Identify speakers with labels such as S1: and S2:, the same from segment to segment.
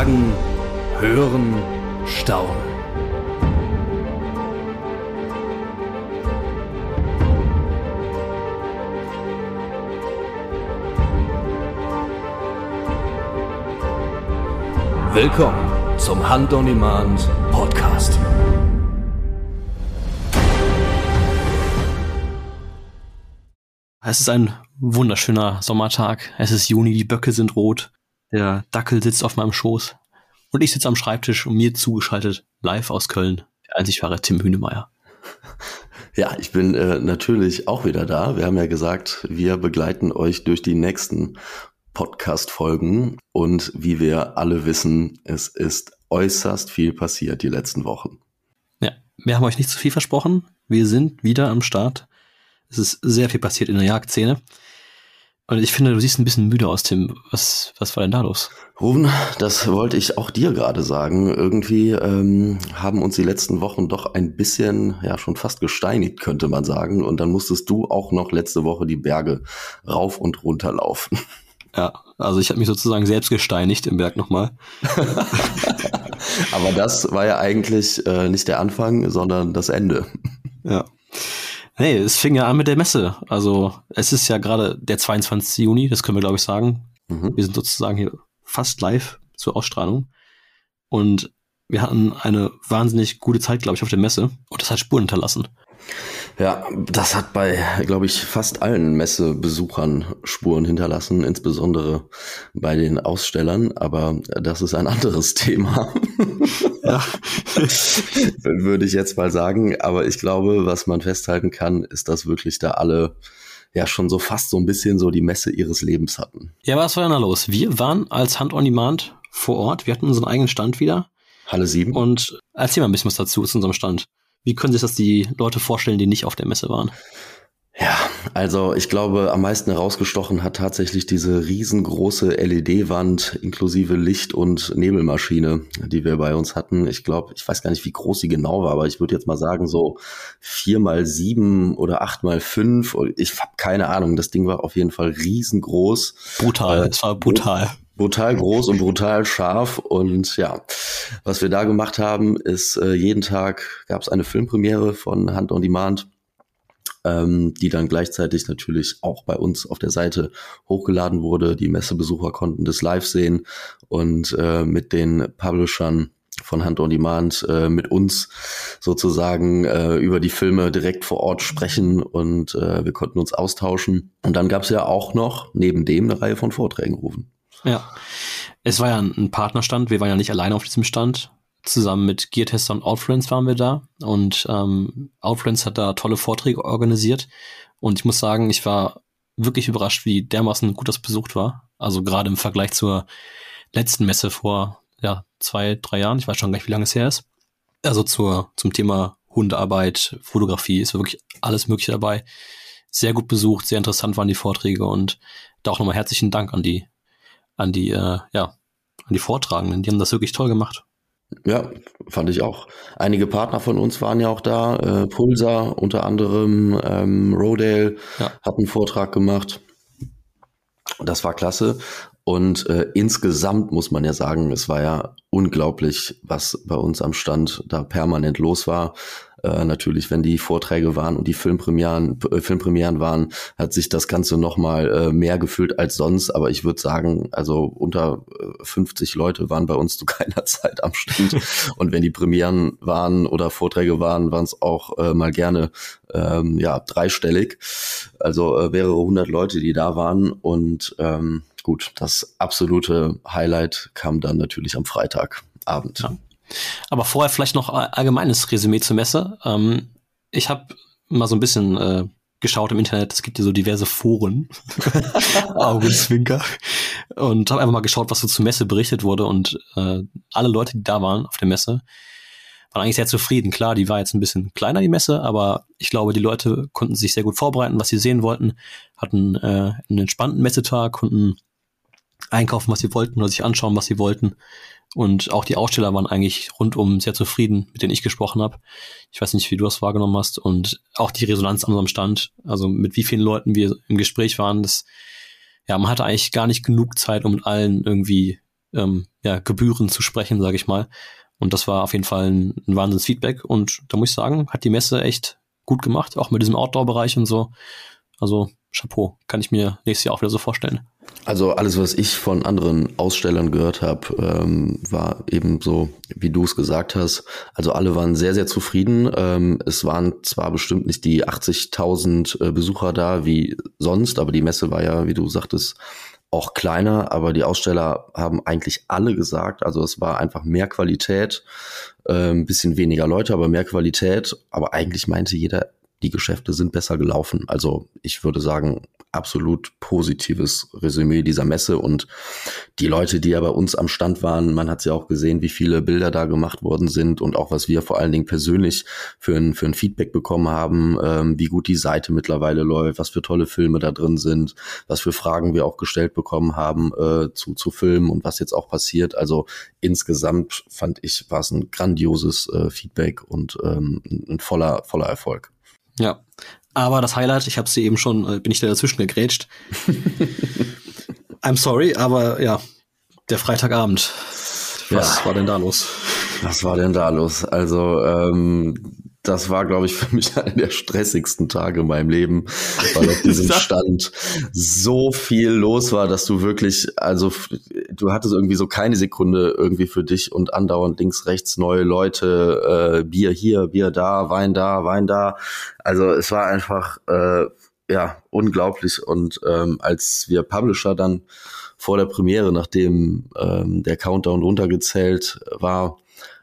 S1: Fragen, hören, staunen. Willkommen zum Hand on Demand Podcast.
S2: Es ist ein wunderschöner Sommertag. Es ist Juni, die Böcke sind rot. Der Dackel sitzt auf meinem Schoß. Und ich sitze am Schreibtisch und mir zugeschaltet, live aus Köln, der einzig wahre Tim Hünemeyer.
S3: Ja, ich bin äh, natürlich auch wieder da. Wir haben ja gesagt, wir begleiten euch durch die nächsten Podcast-Folgen. Und wie wir alle wissen, es ist äußerst viel passiert die letzten Wochen.
S2: Ja, wir haben euch nicht zu viel versprochen. Wir sind wieder am Start. Es ist sehr viel passiert in der Jagdszene. Und ich finde, du siehst ein bisschen müde aus, Tim. Was, was war denn da los?
S3: Ruben, das wollte ich auch dir gerade sagen. Irgendwie ähm, haben uns die letzten Wochen doch ein bisschen, ja, schon fast gesteinigt, könnte man sagen. Und dann musstest du auch noch letzte Woche die Berge rauf und runter laufen.
S2: Ja, also ich habe mich sozusagen selbst gesteinigt im Berg nochmal.
S3: Aber das war ja eigentlich äh, nicht der Anfang, sondern das Ende.
S2: Ja. Nee, es fing ja an mit der Messe. Also es ist ja gerade der 22. Juni, das können wir glaube ich sagen. Mhm. Wir sind sozusagen hier fast live zur Ausstrahlung. Und wir hatten eine wahnsinnig gute Zeit, glaube ich, auf der Messe. Und das hat Spuren hinterlassen.
S3: Ja, das hat bei, glaube ich, fast allen Messebesuchern Spuren hinterlassen, insbesondere bei den Ausstellern, aber das ist ein anderes Thema. Ja. Würde ich jetzt mal sagen. Aber ich glaube, was man festhalten kann, ist, dass wirklich da alle ja schon so fast so ein bisschen so die Messe ihres Lebens hatten.
S2: Ja, was war denn da los? Wir waren als Hand on Demand vor Ort. Wir hatten unseren eigenen Stand wieder.
S3: Halle 7.
S2: Und erzähl mal ein bisschen was dazu zu unserem Stand. Wie können sich das die Leute vorstellen, die nicht auf der Messe waren?
S3: Ja, also ich glaube, am meisten herausgestochen hat tatsächlich diese riesengroße LED-Wand inklusive Licht- und Nebelmaschine, die wir bei uns hatten. Ich glaube, ich weiß gar nicht, wie groß sie genau war, aber ich würde jetzt mal sagen, so vier mal sieben oder acht mal fünf. Ich habe keine Ahnung. Das Ding war auf jeden Fall riesengroß.
S2: Brutal, es war brutal
S3: brutal groß und brutal scharf. Und ja, was wir da gemacht haben, ist äh, jeden Tag gab es eine Filmpremiere von Hand on Demand, ähm, die dann gleichzeitig natürlich auch bei uns auf der Seite hochgeladen wurde. Die Messebesucher konnten das live sehen und äh, mit den Publishern von Hand on Demand äh, mit uns sozusagen äh, über die Filme direkt vor Ort sprechen und äh, wir konnten uns austauschen. Und dann gab es ja auch noch neben dem eine Reihe von Vorträgen rufen.
S2: Ja. Es war ja ein Partnerstand. Wir waren ja nicht alleine auf diesem Stand. Zusammen mit Geartester und Outfriends waren wir da. Und ähm, Outfriends hat da tolle Vorträge organisiert. Und ich muss sagen, ich war wirklich überrascht, wie dermaßen gut das besucht war. Also gerade im Vergleich zur letzten Messe vor ja, zwei, drei Jahren. Ich weiß schon gar nicht, wie lange es her ist. Also zur, zum Thema Hundearbeit, Fotografie, ist wirklich alles Mögliche dabei. Sehr gut besucht, sehr interessant waren die Vorträge und da auch nochmal herzlichen Dank an die an die, äh, ja, an die Vortragenden. Die haben das wirklich toll gemacht.
S3: Ja, fand ich auch. Einige Partner von uns waren ja auch da. Äh, Pulsar unter anderem, ähm, Rodale ja. hat einen Vortrag gemacht. Das war klasse. Und äh, insgesamt muss man ja sagen, es war ja unglaublich, was bei uns am Stand da permanent los war. Äh, natürlich, wenn die Vorträge waren und die Filmpremieren, äh, Filmpremieren waren, hat sich das Ganze nochmal äh, mehr gefühlt als sonst. Aber ich würde sagen, also unter 50 äh, Leute waren bei uns zu keiner Zeit am Stand. und wenn die Premieren waren oder Vorträge waren, waren es auch äh, mal gerne ähm, ja dreistellig. Also äh, mehrere hundert Leute, die da waren. Und ähm, gut, das absolute Highlight kam dann natürlich am Freitagabend.
S2: Ja. Aber vorher vielleicht noch allgemeines Resümee zur Messe. Ähm, ich habe mal so ein bisschen äh, geschaut im Internet. Es gibt ja so diverse Foren. Augenzwinker. Und habe einfach mal geschaut, was so zur Messe berichtet wurde. Und äh, alle Leute, die da waren auf der Messe, waren eigentlich sehr zufrieden. Klar, die war jetzt ein bisschen kleiner, die Messe, aber ich glaube, die Leute konnten sich sehr gut vorbereiten, was sie sehen wollten, hatten äh, einen entspannten Messetag, konnten einkaufen, was sie wollten oder sich anschauen, was sie wollten. Und auch die Aussteller waren eigentlich rundum sehr zufrieden, mit denen ich gesprochen habe. Ich weiß nicht, wie du das wahrgenommen hast. Und auch die Resonanz an unserem Stand, also mit wie vielen Leuten wir im Gespräch waren, das, ja, man hatte eigentlich gar nicht genug Zeit, um mit allen irgendwie ähm, ja, Gebühren zu sprechen, sage ich mal. Und das war auf jeden Fall ein, ein Wahnsinnsfeedback. Und da muss ich sagen, hat die Messe echt gut gemacht, auch mit diesem Outdoor-Bereich und so. Also Chapeau, kann ich mir nächstes Jahr auch wieder so vorstellen.
S3: Also alles, was ich von anderen Ausstellern gehört habe, ähm, war eben so, wie du es gesagt hast. Also alle waren sehr, sehr zufrieden. Ähm, es waren zwar bestimmt nicht die 80.000 äh, Besucher da wie sonst, aber die Messe war ja, wie du sagtest, auch kleiner, aber die Aussteller haben eigentlich alle gesagt, also es war einfach mehr Qualität, äh, ein bisschen weniger Leute, aber mehr Qualität. Aber eigentlich meinte jeder, die Geschäfte sind besser gelaufen. Also ich würde sagen, absolut positives Resümee dieser Messe und die Leute, die ja bei uns am Stand waren, man hat ja auch gesehen, wie viele Bilder da gemacht worden sind und auch was wir vor allen Dingen persönlich für ein, für ein Feedback bekommen haben, ähm, wie gut die Seite mittlerweile läuft, was für tolle Filme da drin sind, was für Fragen wir auch gestellt bekommen haben äh, zu, zu Filmen und was jetzt auch passiert. Also insgesamt fand ich, war es ein grandioses äh, Feedback und ähm, ein voller, voller Erfolg.
S2: Ja, aber das Highlight, ich habe sie eben schon, äh, bin ich da dazwischen gegrätscht. I'm sorry, aber ja, der Freitagabend. Was ja. war denn da los?
S3: Was war denn da los? Also ähm, das war, glaube ich, für mich einer der stressigsten Tage in meinem Leben, weil auf diesem Stand so viel los war, dass du wirklich, also du hattest irgendwie so keine Sekunde irgendwie für dich und andauernd links, rechts neue Leute, äh, Bier hier, Bier da, Wein da, Wein da. Also es war einfach äh, ja unglaublich. Und ähm, als wir Publisher dann vor der Premiere, nachdem ähm, der Countdown runtergezählt war,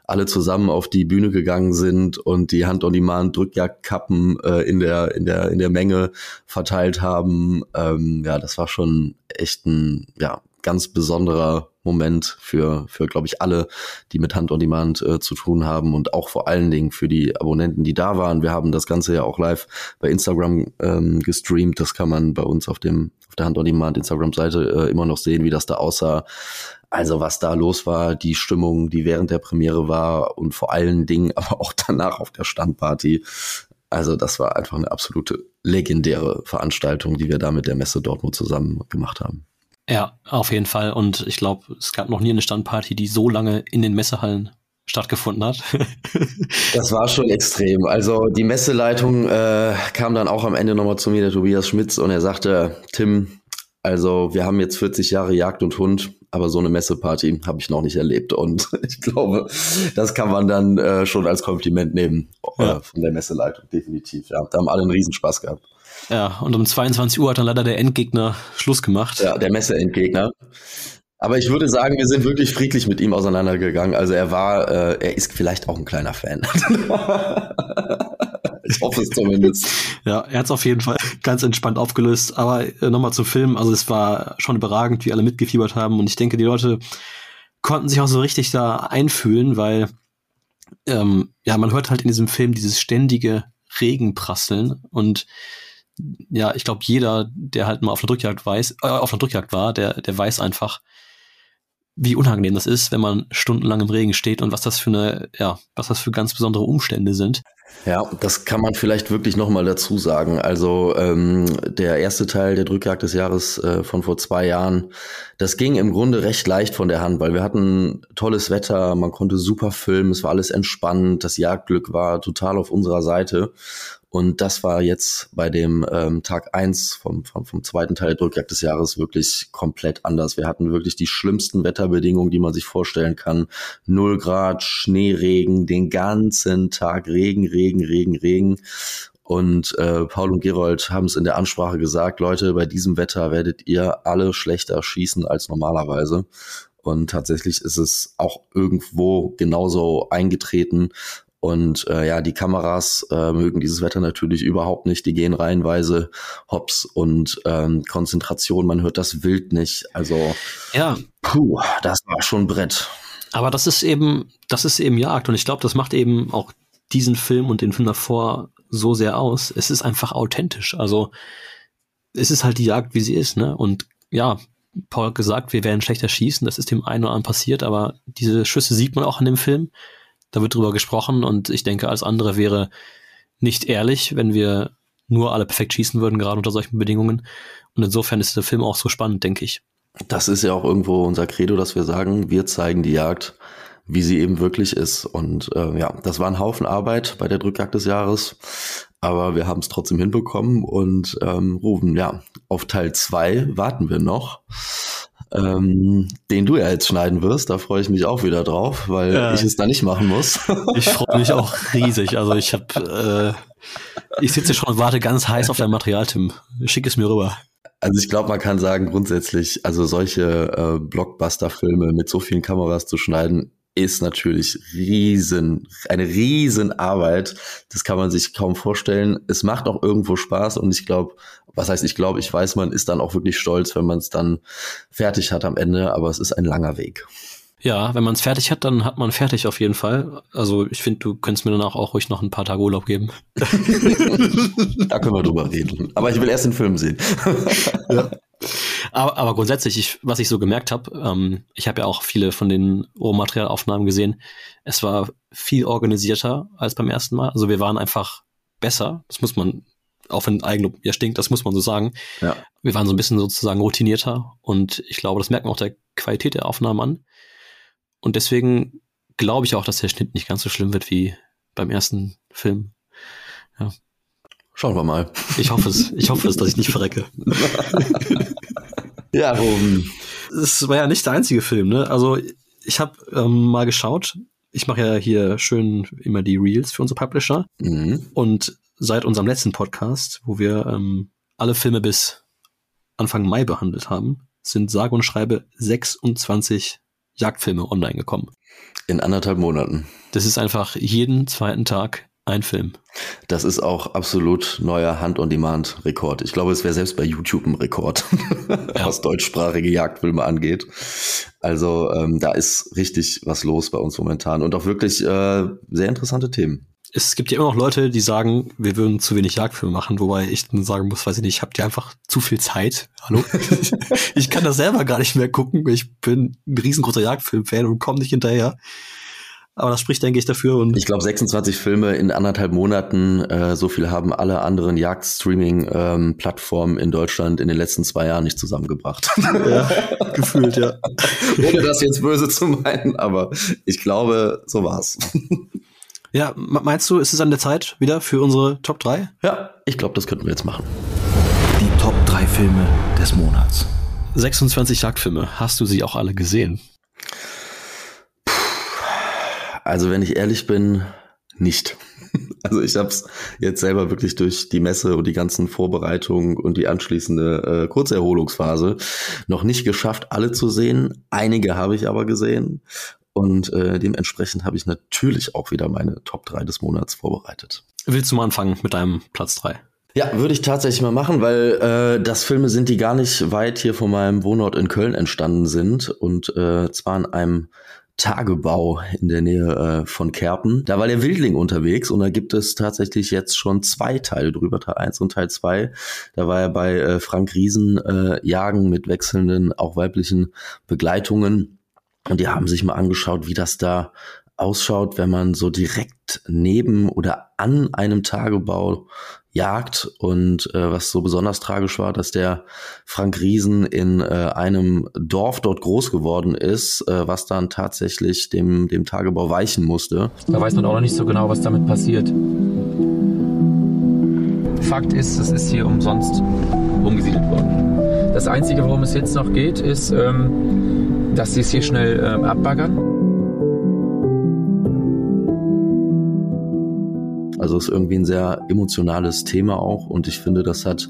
S3: alle zusammen auf die Bühne gegangen sind und die Hand-on-Demand Drückjagdkappen äh, in der in der in der Menge verteilt haben. Ähm, ja, das war schon echt ein ja ganz besonderer Moment für, für glaube ich, alle, die mit Hand on Demand äh, zu tun haben und auch vor allen Dingen für die Abonnenten, die da waren. Wir haben das Ganze ja auch live bei Instagram ähm, gestreamt. Das kann man bei uns auf dem auf der Hand on Demand Instagram-Seite äh, immer noch sehen, wie das da aussah. Also was da los war, die Stimmung, die während der Premiere war und vor allen Dingen aber auch danach auf der Standparty. Also das war einfach eine absolute legendäre Veranstaltung, die wir da mit der Messe Dortmund zusammen gemacht haben.
S2: Ja, auf jeden Fall. Und ich glaube, es gab noch nie eine Standparty, die so lange in den Messehallen stattgefunden hat.
S3: das war schon extrem. Also die Messeleitung äh, kam dann auch am Ende nochmal zu mir, der Tobias Schmitz, und er sagte, Tim, also wir haben jetzt 40 Jahre Jagd und Hund, aber so eine Messeparty habe ich noch nicht erlebt. Und ich glaube, das kann man dann äh, schon als Kompliment nehmen äh, ja. von der Messeleitung, definitiv. Ja, da haben alle einen Riesenspaß gehabt.
S2: Ja, und um 22 Uhr hat dann leider der Endgegner Schluss gemacht.
S3: Ja, der Messe-Endgegner. Aber ich würde sagen, wir sind wirklich friedlich mit ihm auseinandergegangen. Also er war, äh, er ist vielleicht auch ein kleiner Fan. ich hoffe es zumindest.
S2: Ja, er hat es auf jeden Fall ganz entspannt aufgelöst. Aber äh, nochmal zum Film. Also es war schon überragend, wie alle mitgefiebert haben. Und ich denke, die Leute konnten sich auch so richtig da einfühlen, weil ähm, ja, man hört halt in diesem Film dieses ständige Regenprasseln und ja, ich glaube, jeder, der halt mal auf einer Drückjagd weiß, äh, auf einer Drückjagd war, der, der weiß einfach, wie unangenehm das ist, wenn man stundenlang im Regen steht und was das für eine, ja, was das für ganz besondere Umstände sind.
S3: Ja, das kann man vielleicht wirklich nochmal dazu sagen. Also ähm, der erste Teil der Drückjagd des Jahres äh, von vor zwei Jahren, das ging im Grunde recht leicht von der Hand, weil wir hatten tolles Wetter, man konnte super filmen, es war alles entspannt, das Jagdglück war total auf unserer Seite. Und das war jetzt bei dem ähm, Tag eins vom, vom, vom zweiten Teil der Drückjagd des Jahres wirklich komplett anders. Wir hatten wirklich die schlimmsten Wetterbedingungen, die man sich vorstellen kann. Null Grad, Schneeregen, den ganzen Tag Regen, Regen, Regen, Regen. Und äh, Paul und Gerold haben es in der Ansprache gesagt, Leute, bei diesem Wetter werdet ihr alle schlechter schießen als normalerweise. Und tatsächlich ist es auch irgendwo genauso eingetreten. Und äh, ja, die Kameras äh, mögen dieses Wetter natürlich überhaupt nicht. Die gehen reihenweise hops und ähm, Konzentration, man hört das Wild nicht. Also
S2: ja,
S3: puh, das war schon Brett.
S2: Aber das ist eben, das ist eben Jagd und ich glaube, das macht eben auch diesen Film und den Film davor so sehr aus. Es ist einfach authentisch. Also es ist halt die Jagd, wie sie ist, ne? Und ja, Paul hat gesagt, wir werden schlechter schießen. Das ist dem einen oder anderen passiert, aber diese Schüsse sieht man auch in dem Film. Da wird drüber gesprochen und ich denke, alles andere wäre nicht ehrlich, wenn wir nur alle perfekt schießen würden, gerade unter solchen Bedingungen. Und insofern ist der Film auch so spannend, denke ich.
S3: das ist ja auch irgendwo unser Credo, dass wir sagen, wir zeigen die Jagd, wie sie eben wirklich ist. Und äh, ja, das war ein Haufen Arbeit bei der Drückjagd des Jahres, aber wir haben es trotzdem hinbekommen und ähm, rufen, ja, auf Teil zwei warten wir noch. Ähm, den du ja jetzt schneiden wirst, da freue ich mich auch wieder drauf, weil ja. ich es da nicht machen muss.
S2: ich freue mich auch riesig. Also ich habe, äh, ich sitze schon und warte ganz heiß auf dein Material, Tim. Schick es mir rüber.
S3: Also ich glaube, man kann sagen, grundsätzlich, also solche äh, Blockbuster-Filme mit so vielen Kameras zu schneiden, ist natürlich riesen, eine riesen Arbeit. Das kann man sich kaum vorstellen. Es macht auch irgendwo Spaß und ich glaube, was heißt ich glaube, ich weiß, man ist dann auch wirklich stolz, wenn man es dann fertig hat am Ende, aber es ist ein langer Weg.
S2: Ja, wenn man es fertig hat, dann hat man fertig auf jeden Fall. Also ich finde, du könntest mir danach auch ruhig noch ein paar Tage Urlaub geben.
S3: da können wir drüber reden. Aber ich will erst den Film sehen.
S2: ja. aber, aber grundsätzlich, ich, was ich so gemerkt habe, ähm, ich habe ja auch viele von den Rohmaterialaufnahmen gesehen. Es war viel organisierter als beim ersten Mal. Also wir waren einfach besser. Das muss man, auch wenn Eigenlob ja stinkt, das muss man so sagen. Ja. Wir waren so ein bisschen sozusagen routinierter und ich glaube, das merkt man auch der Qualität der Aufnahmen an. Und deswegen glaube ich auch, dass der Schnitt nicht ganz so schlimm wird wie beim ersten Film.
S3: Ja. Schauen wir mal.
S2: Ich hoffe es. Ich hoffe es, dass ich nicht verrecke.
S3: ja, um.
S2: Es war ja nicht der einzige Film, ne? Also ich habe ähm, mal geschaut. Ich mache ja hier schön immer die Reels für unsere Publisher. Mhm. Und seit unserem letzten Podcast, wo wir ähm, alle Filme bis Anfang Mai behandelt haben, sind sage und schreibe 26 Jagdfilme online gekommen.
S3: In anderthalb Monaten.
S2: Das ist einfach jeden zweiten Tag ein Film.
S3: Das ist auch absolut neuer Hand-on-Demand-Rekord. Ich glaube, es wäre selbst bei YouTube ein Rekord, ja. was deutschsprachige Jagdfilme angeht. Also ähm, da ist richtig was los bei uns momentan und auch wirklich äh, sehr interessante Themen
S2: es gibt ja immer noch Leute, die sagen, wir würden zu wenig Jagdfilme machen, wobei ich dann sagen muss, weiß ich nicht, habt ihr einfach zu viel Zeit? Hallo? ich kann das selber gar nicht mehr gucken. Ich bin ein riesengroßer Jagdfilm-Fan und komme nicht hinterher. Aber das spricht, denke ich, dafür. Und
S3: ich glaube, 26 Filme in anderthalb Monaten, äh, so viel haben alle anderen Jagdstreaming-Plattformen ähm, in Deutschland in den letzten zwei Jahren nicht zusammengebracht.
S2: Ja, gefühlt, ja.
S3: Ohne das jetzt böse zu meinen, aber ich glaube, so war's.
S2: Ja, meinst du, ist es an der Zeit wieder für unsere Top 3?
S3: Ja, ich glaube, das könnten wir jetzt machen.
S1: Die Top 3 Filme des Monats.
S2: 26 Jagdfilme. Hast du sie auch alle gesehen?
S3: Also, wenn ich ehrlich bin, nicht. Also ich habe es jetzt selber wirklich durch die Messe und die ganzen Vorbereitungen und die anschließende äh, Kurzerholungsphase noch nicht geschafft, alle zu sehen. Einige habe ich aber gesehen und äh, dementsprechend habe ich natürlich auch wieder meine Top 3 des Monats vorbereitet.
S2: Willst du mal anfangen mit deinem Platz 3?
S3: Ja, würde ich tatsächlich mal machen, weil äh, das Filme sind, die gar nicht weit hier von meinem Wohnort in Köln entstanden sind und äh, zwar in einem Tagebau in der Nähe äh, von Kerpen. Da war der Wildling unterwegs und da gibt es tatsächlich jetzt schon zwei Teile drüber, Teil 1 und Teil 2. Da war er bei äh, Frank Riesen äh, Jagen mit wechselnden, auch weiblichen Begleitungen. Und die haben sich mal angeschaut, wie das da ausschaut, wenn man so direkt neben oder an einem Tagebau jagt. Und äh, was so besonders tragisch war, dass der Frank Riesen in äh, einem Dorf dort groß geworden ist, äh, was dann tatsächlich dem, dem Tagebau weichen musste.
S4: Da weiß man auch noch nicht so genau, was damit passiert. Fakt ist, es ist hier umsonst umgesiedelt worden. Das Einzige, worum es jetzt noch geht, ist, ähm, dass sie es hier schnell äh, abbaggern?
S3: Also ist irgendwie ein sehr emotionales Thema auch und ich finde, das hat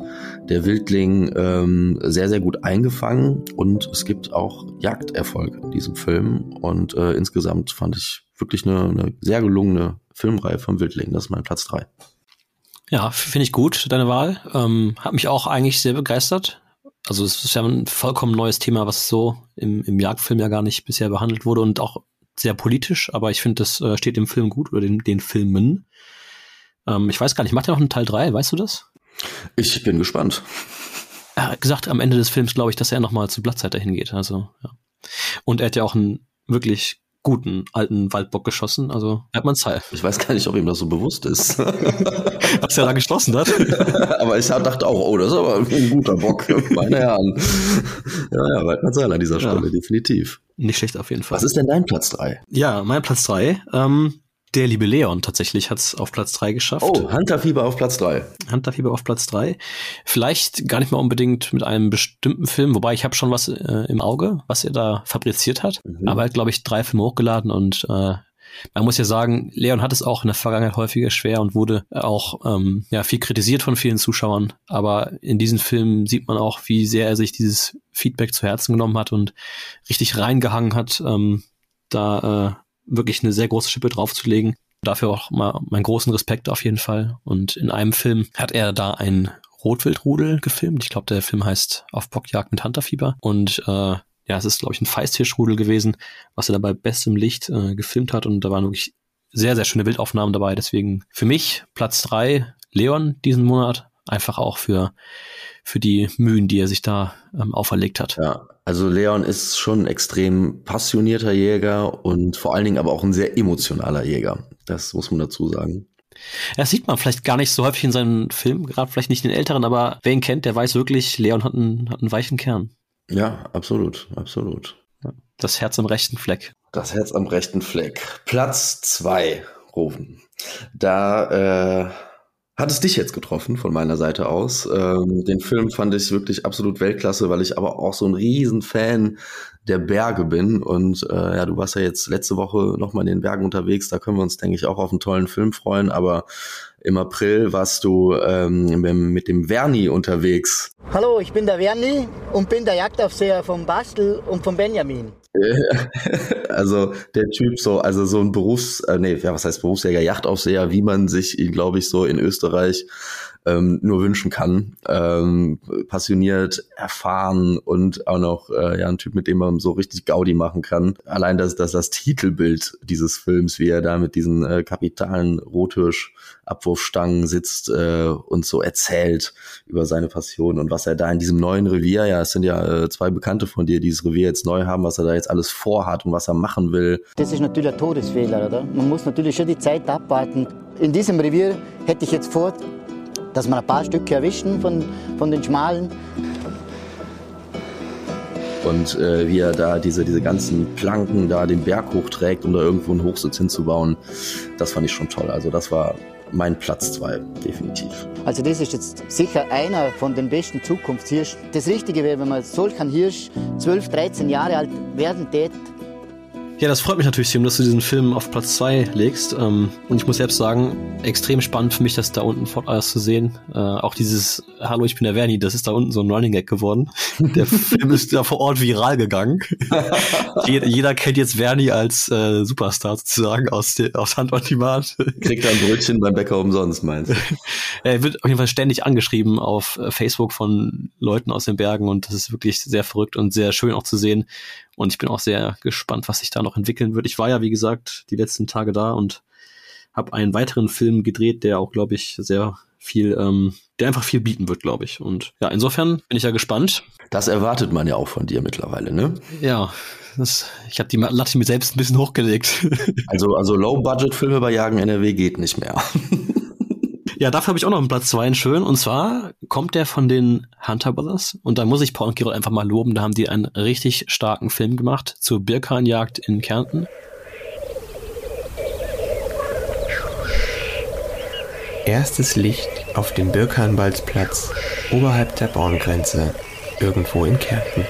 S3: der Wildling ähm, sehr, sehr gut eingefangen und es gibt auch Jagderfolg in diesem Film und äh, insgesamt fand ich wirklich eine, eine sehr gelungene Filmreihe vom Wildling. Das ist mein Platz drei.
S2: Ja, finde ich gut, deine Wahl. Ähm, hat mich auch eigentlich sehr begeistert. Also es ist ja ein vollkommen neues Thema, was so im, im Jagdfilm ja gar nicht bisher behandelt wurde und auch sehr politisch, aber ich finde, das äh, steht dem Film gut oder den, den Filmen. Ähm, ich weiß gar nicht, macht er noch einen Teil 3, weißt du das?
S3: Ich bin gespannt.
S2: Er hat gesagt, am Ende des Films glaube ich, dass er nochmal zu Blattzeit dahin geht. Also, ja. Und er hat ja auch einen wirklich guten alten Waldbock geschossen. Also hat man Zeit.
S3: Ich weiß gar nicht, ob ihm das so bewusst ist.
S2: Was er da geschlossen hat.
S3: aber ich dachte auch, oh, das ist aber ein guter Bock, meine Herren. Ja, ja, Waldmann an dieser Stelle, ja. definitiv.
S2: Nicht schlecht auf jeden Fall.
S3: Was ist denn dein Platz 3?
S2: Ja, mein Platz 3. Ähm, der liebe Leon tatsächlich hat es auf Platz 3 geschafft.
S3: Oh, Hunterfieber auf Platz 3.
S2: Hunterfieber auf Platz 3. Vielleicht gar nicht mal unbedingt mit einem bestimmten Film, wobei ich habe schon was äh, im Auge, was er da fabriziert hat. Mhm. Aber er hat, glaube ich, drei Filme hochgeladen und äh, man muss ja sagen, Leon hat es auch in der Vergangenheit häufiger schwer und wurde auch ähm, ja, viel kritisiert von vielen Zuschauern. Aber in diesem Film sieht man auch, wie sehr er sich dieses Feedback zu Herzen genommen hat und richtig reingehangen hat. Ähm, da äh, wirklich eine sehr große Schippe draufzulegen. Dafür auch mal meinen großen Respekt auf jeden Fall. Und in einem Film hat er da ein Rotwildrudel gefilmt. Ich glaube, der Film heißt Auf Bockjagd mit Hunterfieber. Und äh, ja, es ist, glaube ich, ein Feisthirschrudel gewesen, was er da bei bestem Licht äh, gefilmt hat. Und da waren wirklich sehr, sehr schöne Bildaufnahmen dabei. Deswegen für mich Platz drei Leon diesen Monat. Einfach auch für, für die Mühen, die er sich da ähm, auferlegt hat.
S3: Ja, also Leon ist schon ein extrem passionierter Jäger und vor allen Dingen aber auch ein sehr emotionaler Jäger. Das muss man dazu sagen.
S2: Das sieht man vielleicht gar nicht so häufig in seinen Filmen, gerade vielleicht nicht den älteren, aber wer ihn kennt, der weiß wirklich, Leon hat einen, hat einen weichen Kern.
S3: Ja, absolut, absolut.
S2: Das Herz am rechten Fleck.
S3: Das Herz am rechten Fleck. Platz zwei, Rufen. Da äh, hat es dich jetzt getroffen von meiner Seite aus? Ähm, den Film fand ich wirklich absolut Weltklasse, weil ich aber auch so ein Riesenfan der Berge bin. Und äh, ja, du warst ja jetzt letzte Woche nochmal in den Bergen unterwegs. Da können wir uns, denke ich, auch auf einen tollen Film freuen. Aber im April warst du ähm, mit dem Verni unterwegs.
S5: Hallo, ich bin der Verni und bin der Jagdaufseher vom Bastel und vom Benjamin.
S3: also der Typ so, also so ein Berufs, äh, nee, ja, was heißt Berufsjäger, Yachtaufseher, wie man sich ihn, glaube ich, so in Österreich ähm, nur wünschen kann. Ähm, passioniert, erfahren und auch noch äh, ja, ein Typ, mit dem man so richtig Gaudi machen kann. Allein das, das, das Titelbild dieses Films, wie er da mit diesen äh, kapitalen Rothirsch Abwurfstangen sitzt äh, und so erzählt über seine Passion und was er da in diesem neuen Revier, ja, es sind ja äh, zwei Bekannte von dir, die dieses Revier jetzt neu haben, was er da jetzt alles vorhat und was er machen will.
S5: Das ist natürlich ein Todesfehler, oder? Man muss natürlich schon die Zeit abwarten. In diesem Revier hätte ich jetzt vor, dass wir ein paar Stücke erwischen von, von den Schmalen.
S3: Und äh, wie er da diese, diese ganzen Planken da den Berg hochträgt, um da irgendwo einen Hochsitz hinzubauen, das fand ich schon toll. Also das war mein Platz zwei, definitiv.
S5: Also das ist jetzt sicher einer von den besten Zukunftshirschen. Das Richtige wäre, wenn man solch ein Hirsch 12, 13 Jahre alt werden tät,
S2: ja, das freut mich natürlich, Tim, dass du diesen Film auf Platz 2 legst. Ähm, und ich muss selbst sagen, extrem spannend für mich, das da unten Fort alles zu sehen. Äh, auch dieses Hallo, ich bin der Verni, das ist da unten so ein Running Gag geworden. Der Film ist da vor Ort viral gegangen. jeder, kennt jetzt Verni als äh, Superstar sozusagen aus, de, aus Hand on Demand.
S3: Kriegt er ein Brötchen beim Bäcker umsonst, meinst du?
S2: er wird auf jeden Fall ständig angeschrieben auf äh, Facebook von Leuten aus den Bergen und das ist wirklich sehr verrückt und sehr schön auch zu sehen. Und ich bin auch sehr gespannt, was sich da noch entwickeln wird. Ich war ja, wie gesagt, die letzten Tage da und habe einen weiteren Film gedreht, der auch, glaube ich, sehr viel, ähm, der einfach viel bieten wird, glaube ich. Und ja, insofern bin ich ja gespannt.
S3: Das erwartet man ja auch von dir mittlerweile, ne?
S2: Ja, das, ich habe die Latte mir selbst ein bisschen hochgelegt.
S3: Also, also Low-Budget-Filme bei Jagen NRW geht nicht mehr.
S2: Ja, dafür habe ich auch noch einen Platz zwei, schön. Und zwar kommt der von den Hunter Brothers. Und da muss ich Paul und Giro einfach mal loben. Da haben die einen richtig starken Film gemacht zur Birkanjagd in Kärnten.
S6: Erstes Licht auf dem Birkanwaldsplatz oberhalb der Baumgrenze, irgendwo in Kärnten.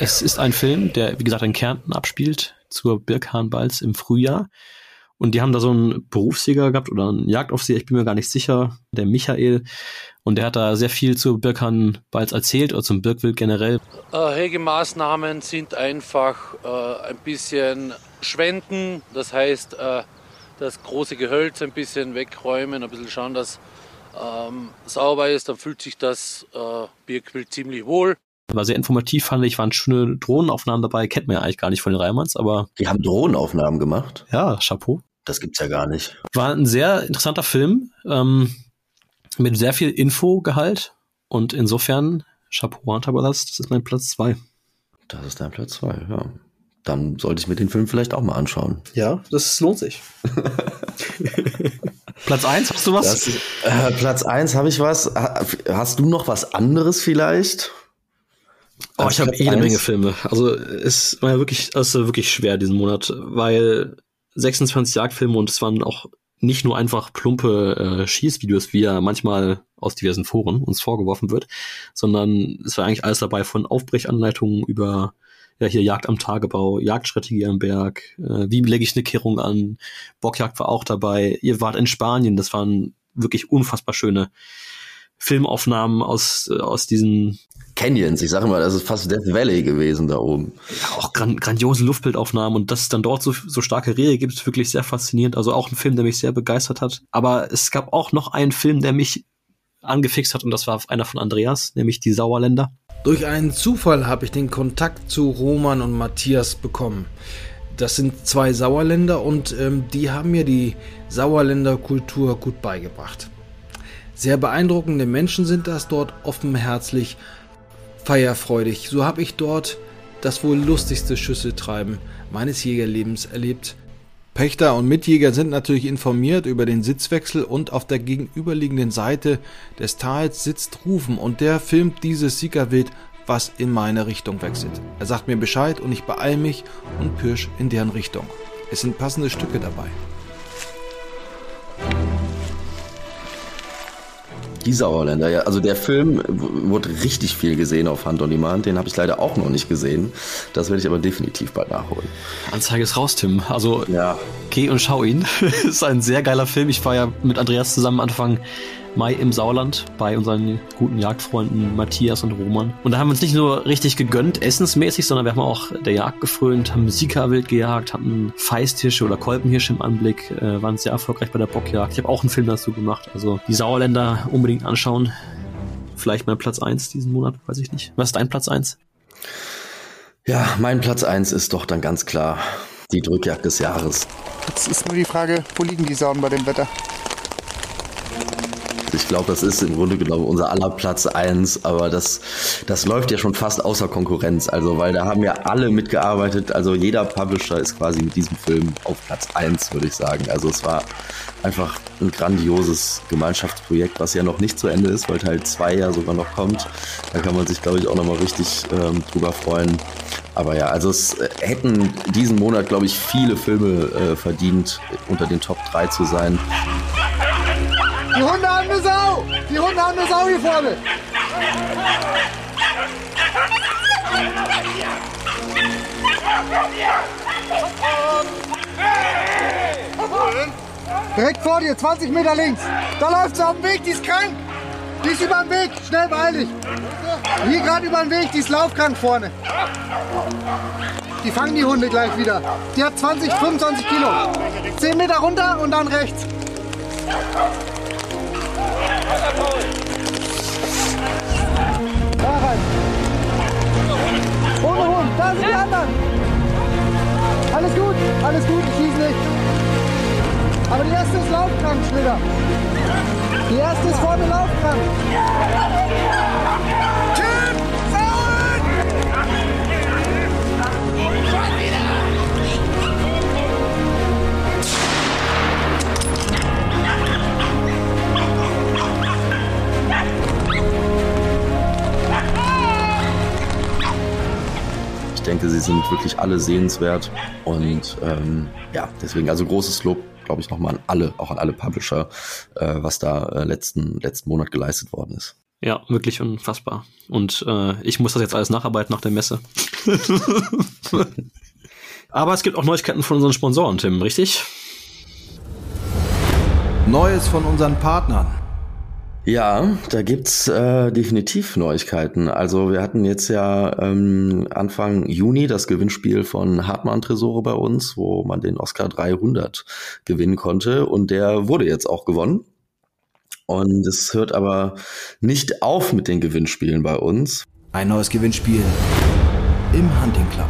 S2: Es ist ein Film, der, wie gesagt, in Kärnten abspielt, zur Birkhahnbalz im Frühjahr. Und die haben da so einen Berufsjäger gehabt oder einen Jagdaufseher, ich bin mir gar nicht sicher, der Michael. Und der hat da sehr viel zu Birkhahnbalz erzählt oder zum Birkwild generell.
S7: Äh, Hegemaßnahmen sind einfach äh, ein bisschen schwenden, das heißt, äh, das große Gehölz ein bisschen wegräumen, ein bisschen schauen, dass ähm, sauber ist, dann fühlt sich das äh, Birkwild ziemlich wohl.
S2: War sehr informativ, fand ich, waren schöne Drohnenaufnahmen dabei, kennt man ja eigentlich gar nicht von den Reimanns, aber.
S3: Die haben Drohnenaufnahmen gemacht?
S2: Ja, Chapeau.
S3: Das gibt's ja gar nicht.
S2: War ein sehr interessanter Film, ähm, mit sehr viel Infogehalt Und insofern, Chapeau Warner Brothers, das ist mein Platz zwei.
S3: Das ist dein Platz zwei, ja. Dann sollte ich mir den Film vielleicht auch mal anschauen.
S2: Ja, das lohnt sich. Platz eins, hast du was?
S3: Das, äh, Platz eins habe ich was. Hast du noch was anderes vielleicht?
S2: Oh, ich habe jede eins? Menge Filme. Also es war ja wirklich, es war wirklich schwer diesen Monat, weil 26 Jagdfilme und es waren auch nicht nur einfach plumpe äh, Schießvideos, wie ja manchmal aus diversen Foren uns vorgeworfen wird, sondern es war eigentlich alles dabei von Aufbrechanleitungen über ja hier Jagd am Tagebau, Jagdstrategie am Berg, äh, wie lege ich eine Kehrung an, Bockjagd war auch dabei, ihr wart in Spanien, das waren wirklich unfassbar schöne Filmaufnahmen aus, äh, aus diesen
S3: Canyons. Ich sage immer, das ist fast Death Valley gewesen da oben.
S2: Ja, auch gran grandiose Luftbildaufnahmen und dass es dann dort so, so starke Rehe gibt, ist wirklich sehr faszinierend. Also auch ein Film, der mich sehr begeistert hat. Aber es gab auch noch einen Film, der mich angefixt hat und das war einer von Andreas, nämlich Die Sauerländer.
S8: Durch einen Zufall habe ich den Kontakt zu Roman und Matthias bekommen. Das sind zwei Sauerländer und ähm, die haben mir die Sauerländer Kultur gut beigebracht. Sehr beeindruckende Menschen sind das dort, offenherzig, feierfreudig. So habe ich dort das wohl lustigste Schüsseltreiben meines Jägerlebens erlebt. Pächter und Mitjäger sind natürlich informiert über den Sitzwechsel und auf der gegenüberliegenden Seite des Tals sitzt Rufen und der filmt dieses Siegerwild, was in meine Richtung wechselt. Er sagt mir Bescheid und ich beeil mich und pirsch in deren Richtung. Es sind passende Stücke dabei.
S3: Die Sauerländer, ja. Also der Film wurde richtig viel gesehen auf Hand on Demand. Den habe ich leider auch noch nicht gesehen. Das werde ich aber definitiv bald nachholen.
S2: Anzeige ist raus, Tim. Also ja. geh und schau ihn. ist ein sehr geiler Film. Ich war ja mit Andreas zusammen Anfang Mai im Sauerland bei unseren guten Jagdfreunden Matthias und Roman. Und da haben wir uns nicht nur richtig gegönnt, essensmäßig, sondern wir haben auch der Jagd gefrönt, haben Sika-Wild gejagt, hatten Feisthirsche oder Kolpenhirsche im Anblick, äh, waren sehr erfolgreich bei der Bockjagd. Ich habe auch einen Film dazu gemacht. Also die Sauerländer unbedingt anschauen. Vielleicht mein Platz eins diesen Monat, weiß ich nicht. Was ist dein Platz eins?
S3: Ja, mein Platz eins ist doch dann ganz klar die Drückjagd des Jahres.
S9: Jetzt ist nur die Frage, wo liegen die Sauen bei dem Wetter?
S3: Ich glaube, das ist im Grunde genommen unser aller Platz eins, aber das, das läuft ja schon fast außer Konkurrenz. Also, weil da haben ja alle mitgearbeitet. Also jeder Publisher ist quasi mit diesem Film auf Platz eins, würde ich sagen. Also es war einfach ein grandioses Gemeinschaftsprojekt, was ja noch nicht zu Ende ist, weil Teil zwei ja sogar noch kommt. Da kann man sich, glaube ich, auch nochmal richtig ähm, drüber freuen. Aber ja, also es äh, hätten diesen Monat, glaube ich, viele Filme äh, verdient, unter den Top 3 zu sein.
S9: Die Hunde haben eine Sau! Die Hunde haben eine Sau hier vorne! Direkt vor dir, 20 Meter links. Da läuft sie auf dem Weg, die ist krank. Die ist über dem Weg, schnell beeil dich. Hier gerade über den Weg, die ist laufkrank vorne. Die fangen die Hunde gleich wieder. Die hat 20, 25 Kilo. 10 Meter runter und dann rechts. Da sind die anderen. Alles gut, alles gut, ich schieße nicht. Aber die erste ist laufkrank, Schnitter. Die erste ist vorne laufkrank.
S3: Denke, sie sind wirklich alle sehenswert und ähm, ja, deswegen also großes Lob, glaube ich, nochmal an alle, auch an alle Publisher, äh, was da äh, letzten, letzten Monat geleistet worden ist.
S2: Ja, wirklich unfassbar. Und äh, ich muss das jetzt alles nacharbeiten nach der Messe. Aber es gibt auch Neuigkeiten von unseren Sponsoren, Tim, richtig?
S8: Neues von unseren Partnern.
S3: Ja, da gibt's äh, definitiv Neuigkeiten. Also wir hatten jetzt ja ähm, Anfang Juni das Gewinnspiel von Hartmann Tresore bei uns, wo man den Oscar 300 gewinnen konnte und der wurde jetzt auch gewonnen. Und es hört aber nicht auf mit den Gewinnspielen bei uns.
S8: Ein neues Gewinnspiel im Hunting Club.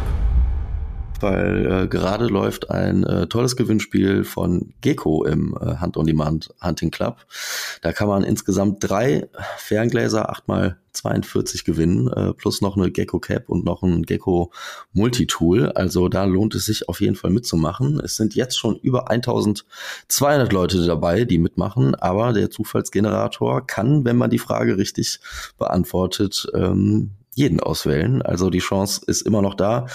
S3: Weil äh, gerade läuft ein äh, tolles Gewinnspiel von Gecko im äh, Hand on Demand Hunting Club. Da kann man insgesamt drei Ferngläser 8x42 gewinnen, äh, plus noch eine Gecko Cap und noch ein Gecko Multitool. Also da lohnt es sich auf jeden Fall mitzumachen. Es sind jetzt schon über 1200 Leute dabei, die mitmachen, aber der Zufallsgenerator kann, wenn man die Frage richtig beantwortet, ähm, jeden auswählen. Also die Chance ist immer noch da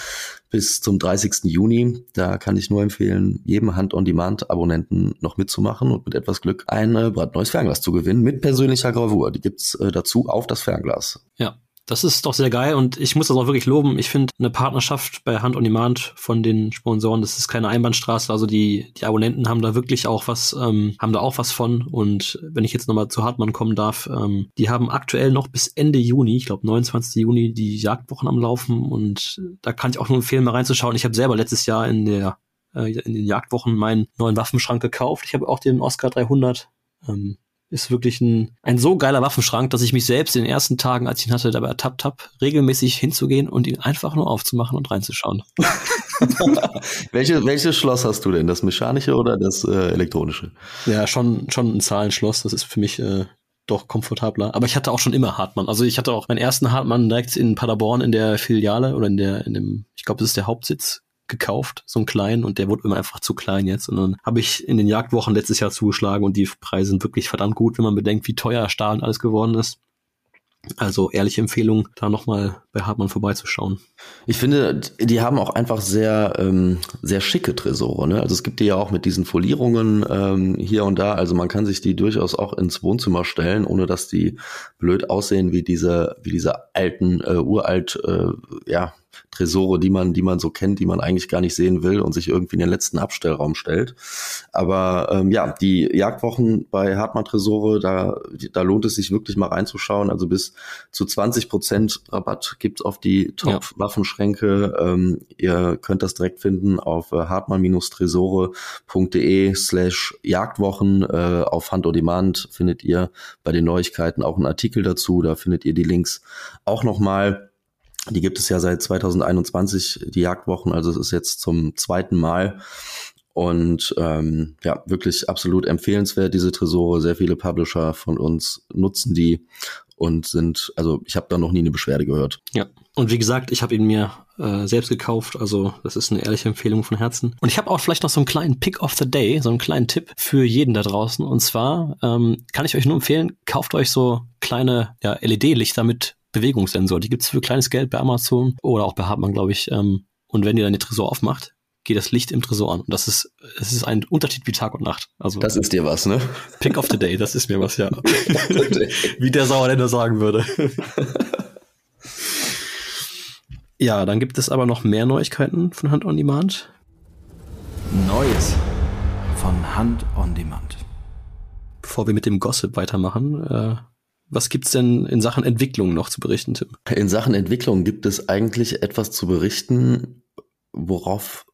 S3: bis zum 30. Juni. Da kann ich nur empfehlen, jedem Hand-on-Demand-Abonnenten noch mitzumachen und mit etwas Glück ein äh, brandneues Fernglas zu gewinnen mit persönlicher Gravur. Die gibt's äh, dazu auf das Fernglas.
S2: Ja, das ist doch sehr geil und ich muss das auch wirklich loben. Ich finde eine Partnerschaft bei Hand on Demand von den Sponsoren, das ist keine Einbahnstraße. Also die, die Abonnenten haben da wirklich auch was, ähm, haben da auch was von. Und wenn ich jetzt nochmal zu Hartmann kommen darf, ähm, die haben aktuell noch bis Ende Juni, ich glaube 29. Juni, die Jagdwochen am Laufen und da kann ich auch nur empfehlen, mal reinzuschauen. Ich habe selber letztes Jahr in der äh, in den Jagdwochen meinen neuen Waffenschrank gekauft. Ich habe auch den Oscar 300. Ähm, ist wirklich ein, ein so geiler Waffenschrank, dass ich mich selbst in den ersten Tagen, als ich ihn hatte, dabei ertappt habe, regelmäßig hinzugehen und ihn einfach nur aufzumachen und reinzuschauen.
S3: Welche, welches Schloss hast du denn? Das mechanische oder das äh, elektronische?
S2: Ja, schon, schon ein Zahlenschloss. Das ist für mich äh, doch komfortabler. Aber ich hatte auch schon immer Hartmann. Also ich hatte auch meinen ersten Hartmann direkt in Paderborn in der Filiale oder in der, in dem, ich glaube, das ist der Hauptsitz gekauft, so einen kleinen, und der wurde immer einfach zu klein jetzt. Und dann habe ich in den Jagdwochen letztes Jahr zugeschlagen und die Preise sind wirklich verdammt gut, wenn man bedenkt, wie teuer Stahl und alles geworden ist. Also ehrliche Empfehlung, da nochmal bei Hartmann vorbeizuschauen.
S3: Ich finde, die haben auch einfach sehr, ähm, sehr schicke Tresore. Ne? Also es gibt die ja auch mit diesen Folierungen ähm, hier und da. Also man kann sich die durchaus auch ins Wohnzimmer stellen, ohne dass die blöd aussehen wie diese, wie diese alten, äh, uralt, äh, ja, Tresore, die man, die man so kennt, die man eigentlich gar nicht sehen will und sich irgendwie in den letzten Abstellraum stellt. Aber ähm, ja, die Jagdwochen bei Hartmann Tresore, da, da lohnt es sich wirklich mal reinzuschauen. Also bis zu 20 Prozent Rabatt gibt's auf die Top-Waffenschränke. Ähm, ihr könnt das direkt finden auf äh, hartmann-tresore.de slash Jagdwochen. Äh, auf Hand on Demand findet ihr bei den Neuigkeiten auch einen Artikel dazu. Da findet ihr die Links auch nochmal. Die gibt es ja seit 2021, die Jagdwochen, also es ist jetzt zum zweiten Mal. Und ähm, ja, wirklich absolut empfehlenswert, diese Tresore. Sehr viele Publisher von uns nutzen die und sind, also ich habe da noch nie eine Beschwerde gehört.
S2: Ja, und wie gesagt, ich habe ihn mir äh, selbst gekauft, also das ist eine ehrliche Empfehlung von Herzen. Und ich habe auch vielleicht noch so einen kleinen Pick of the Day, so einen kleinen Tipp für jeden da draußen. Und zwar ähm, kann ich euch nur empfehlen, kauft euch so kleine ja, LED-Lichter mit Bewegungssensor. Die gibt's für kleines Geld bei Amazon oder auch bei Hartmann, glaube ich. Ähm, und wenn ihr dann den Tresor aufmacht, geht das Licht im Tresor an. Und das ist, es ist ein Unterschied wie Tag und Nacht. Also
S3: das ist dir was, ne?
S2: Pick of the Day, das ist mir was, ja. wie der Sauerländer sagen würde. ja, dann gibt es aber noch mehr Neuigkeiten von Hand on Demand.
S1: Neues von Hand on Demand.
S2: Bevor wir mit dem Gossip weitermachen, äh, was gibt's denn in Sachen Entwicklung noch zu berichten, Tim?
S3: In Sachen Entwicklung gibt es eigentlich etwas zu berichten, worauf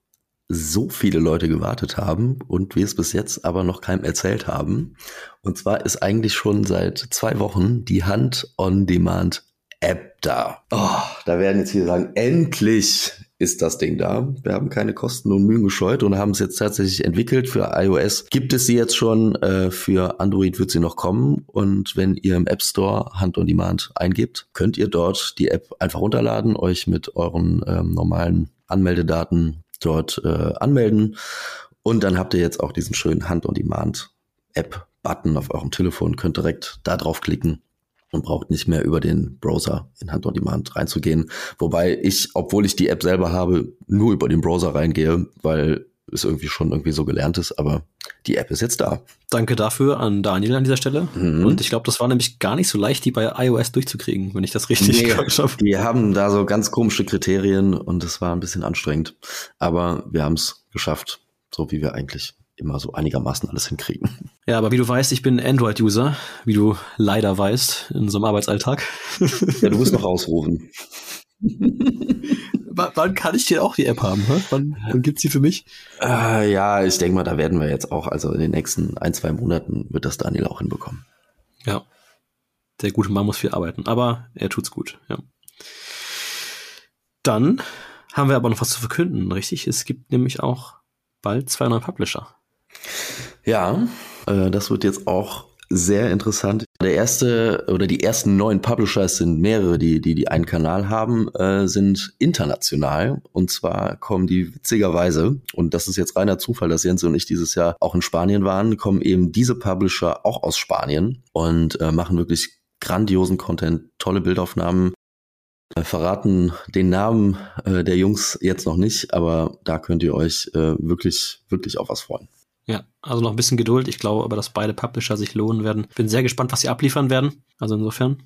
S3: so viele Leute gewartet haben und wir es bis jetzt aber noch keinem erzählt haben. Und zwar ist eigentlich schon seit zwei Wochen die Hand-on-Demand-App da. Oh, da werden jetzt viele sagen, endlich ist das Ding da. Wir haben keine Kosten und Mühen gescheut und haben es jetzt tatsächlich entwickelt. Für iOS gibt es sie jetzt schon, äh, für Android wird sie noch kommen. Und wenn ihr im App Store Hand on Demand eingebt, könnt ihr dort die App einfach runterladen, euch mit euren ähm, normalen Anmeldedaten dort äh, anmelden. Und dann habt ihr jetzt auch diesen schönen Hand on Demand App Button auf eurem Telefon, könnt direkt da drauf klicken und braucht nicht mehr über den Browser in Hand on Demand reinzugehen. Wobei ich, obwohl ich die App selber habe, nur über den Browser reingehe, weil es irgendwie schon irgendwie so gelernt ist, aber die App ist jetzt da.
S2: Danke dafür an Daniel an dieser Stelle. Mhm. Und ich glaube, das war nämlich gar nicht so leicht, die bei iOS durchzukriegen, wenn ich das richtig nee,
S3: habe. Die haben da so ganz komische Kriterien und es war ein bisschen anstrengend. Aber wir haben es geschafft, so wie wir eigentlich immer so einigermaßen alles hinkriegen.
S2: Ja, aber wie du weißt, ich bin Android-User, wie du leider weißt, in unserem Arbeitsalltag.
S3: Ja, du musst noch ausrufen.
S2: wann kann ich dir auch die App haben? Hä? Wann, wann gibt's die für mich?
S3: Äh, ja, ich denke mal, da werden wir jetzt auch, also in den nächsten ein, zwei Monaten wird das Daniel auch hinbekommen.
S2: Ja. Der gute Mann muss viel arbeiten, aber er tut's gut, ja. Dann haben wir aber noch was zu verkünden, richtig? Es gibt nämlich auch bald zwei neue Publisher.
S3: Ja, äh, das wird jetzt auch sehr interessant. Der erste oder die ersten neuen Publisher, sind mehrere, die, die, die einen Kanal haben, äh, sind international. Und zwar kommen die witzigerweise, und das ist jetzt reiner Zufall, dass Jens und ich dieses Jahr auch in Spanien waren, kommen eben diese Publisher auch aus Spanien und äh, machen wirklich grandiosen Content, tolle Bildaufnahmen, äh, verraten den Namen äh, der Jungs jetzt noch nicht, aber da könnt ihr euch äh, wirklich, wirklich auf was freuen.
S2: Ja, also noch ein bisschen Geduld. Ich glaube aber, dass beide Publisher sich lohnen werden. Bin sehr gespannt, was sie abliefern werden. Also insofern.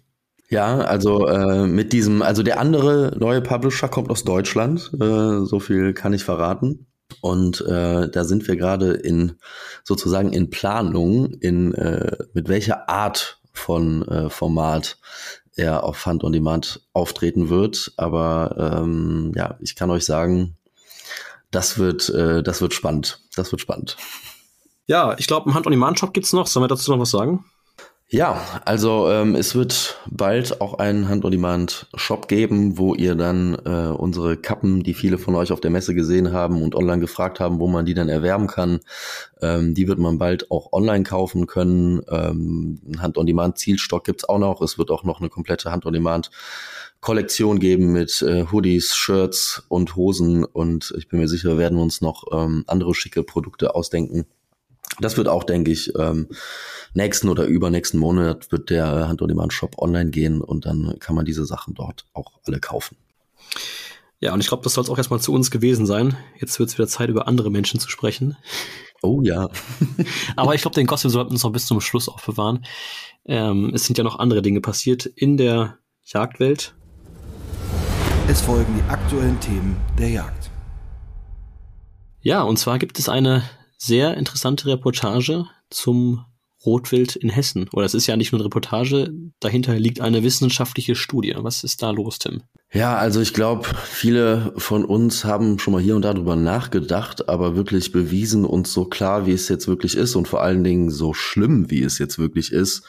S3: Ja, also äh, mit diesem, also der andere neue Publisher kommt aus Deutschland. Äh, so viel kann ich verraten. Und äh, da sind wir gerade in sozusagen in Planung, in äh, mit welcher Art von äh, Format er auf Hand on Demand auftreten wird. Aber ähm, ja, ich kann euch sagen, das wird, äh, das wird spannend. Das wird spannend.
S2: Ja, ich glaube, im Hand on Demand Shop gibt's noch. Sollen wir dazu noch was sagen?
S3: Ja, also ähm, es wird bald auch einen Hand-on-Demand-Shop geben, wo ihr dann äh, unsere Kappen, die viele von euch auf der Messe gesehen haben und online gefragt haben, wo man die dann erwerben kann, ähm, die wird man bald auch online kaufen können. Ähm, Hand-on-Demand-Zielstock gibt's auch noch. Es wird auch noch eine komplette Hand-on-Demand Kollektion geben mit äh, Hoodies, Shirts und Hosen und ich bin mir sicher, wir werden uns noch ähm, andere schicke Produkte ausdenken. Das wird auch, denke ich, ähm, nächsten oder übernächsten Monat wird der Hand on Demand Shop online gehen und dann kann man diese Sachen dort auch alle kaufen.
S2: Ja, und ich glaube, das soll es auch erstmal zu uns gewesen sein. Jetzt wird es wieder Zeit, über andere Menschen zu sprechen.
S3: Oh ja.
S2: Aber ich glaube, den Gossip sollten wir uns noch bis zum Schluss aufbewahren. Ähm, es sind ja noch andere Dinge passiert in der Jagdwelt.
S1: Es folgen die aktuellen Themen der Jagd.
S2: Ja, und zwar gibt es eine sehr interessante Reportage zum Rotwild in Hessen. Oder es ist ja nicht nur eine Reportage, dahinter liegt eine wissenschaftliche Studie. Was ist da los, Tim?
S3: Ja, also ich glaube, viele von uns haben schon mal hier und da drüber nachgedacht, aber wirklich bewiesen und so klar, wie es jetzt wirklich ist und vor allen Dingen so schlimm, wie es jetzt wirklich ist,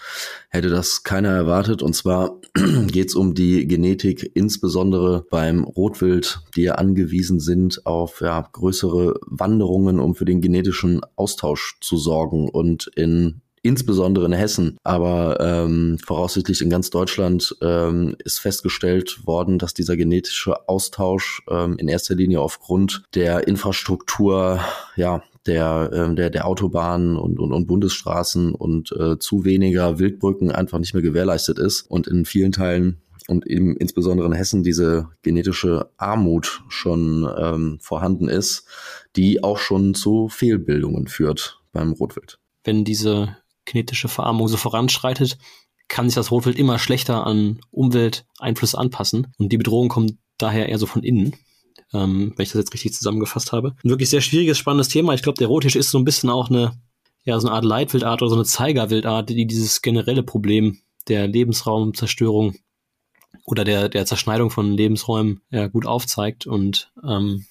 S3: hätte das keiner erwartet. Und zwar geht es um die Genetik, insbesondere beim Rotwild, die ja angewiesen sind auf ja, größere Wanderungen, um für den genetischen Austausch zu sorgen. Und in insbesondere in Hessen, aber ähm, voraussichtlich in ganz Deutschland ähm, ist festgestellt worden, dass dieser genetische Austausch ähm, in erster Linie aufgrund der Infrastruktur, ja, der, ähm, der, der Autobahnen und, und, und Bundesstraßen und äh, zu weniger Wildbrücken einfach nicht mehr gewährleistet ist und in vielen Teilen und eben insbesondere in Hessen diese genetische Armut schon ähm, vorhanden ist, die auch schon zu Fehlbildungen führt beim Rotwild.
S2: Wenn diese kinetische Verarmung so voranschreitet, kann sich das Rotwild immer schlechter an Umwelteinflüsse anpassen. Und die Bedrohung kommt daher eher so von innen, ähm, wenn ich das jetzt richtig zusammengefasst habe. Ein wirklich sehr schwieriges, spannendes Thema. Ich glaube, der Rottisch ist so ein bisschen auch eine, ja, so eine Art Leitwildart oder so eine Zeigerwildart, die dieses generelle Problem der Lebensraumzerstörung oder der, der Zerschneidung von Lebensräumen ja, gut aufzeigt. Und ähm,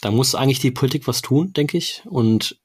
S2: da muss eigentlich die Politik was tun, denke ich. Und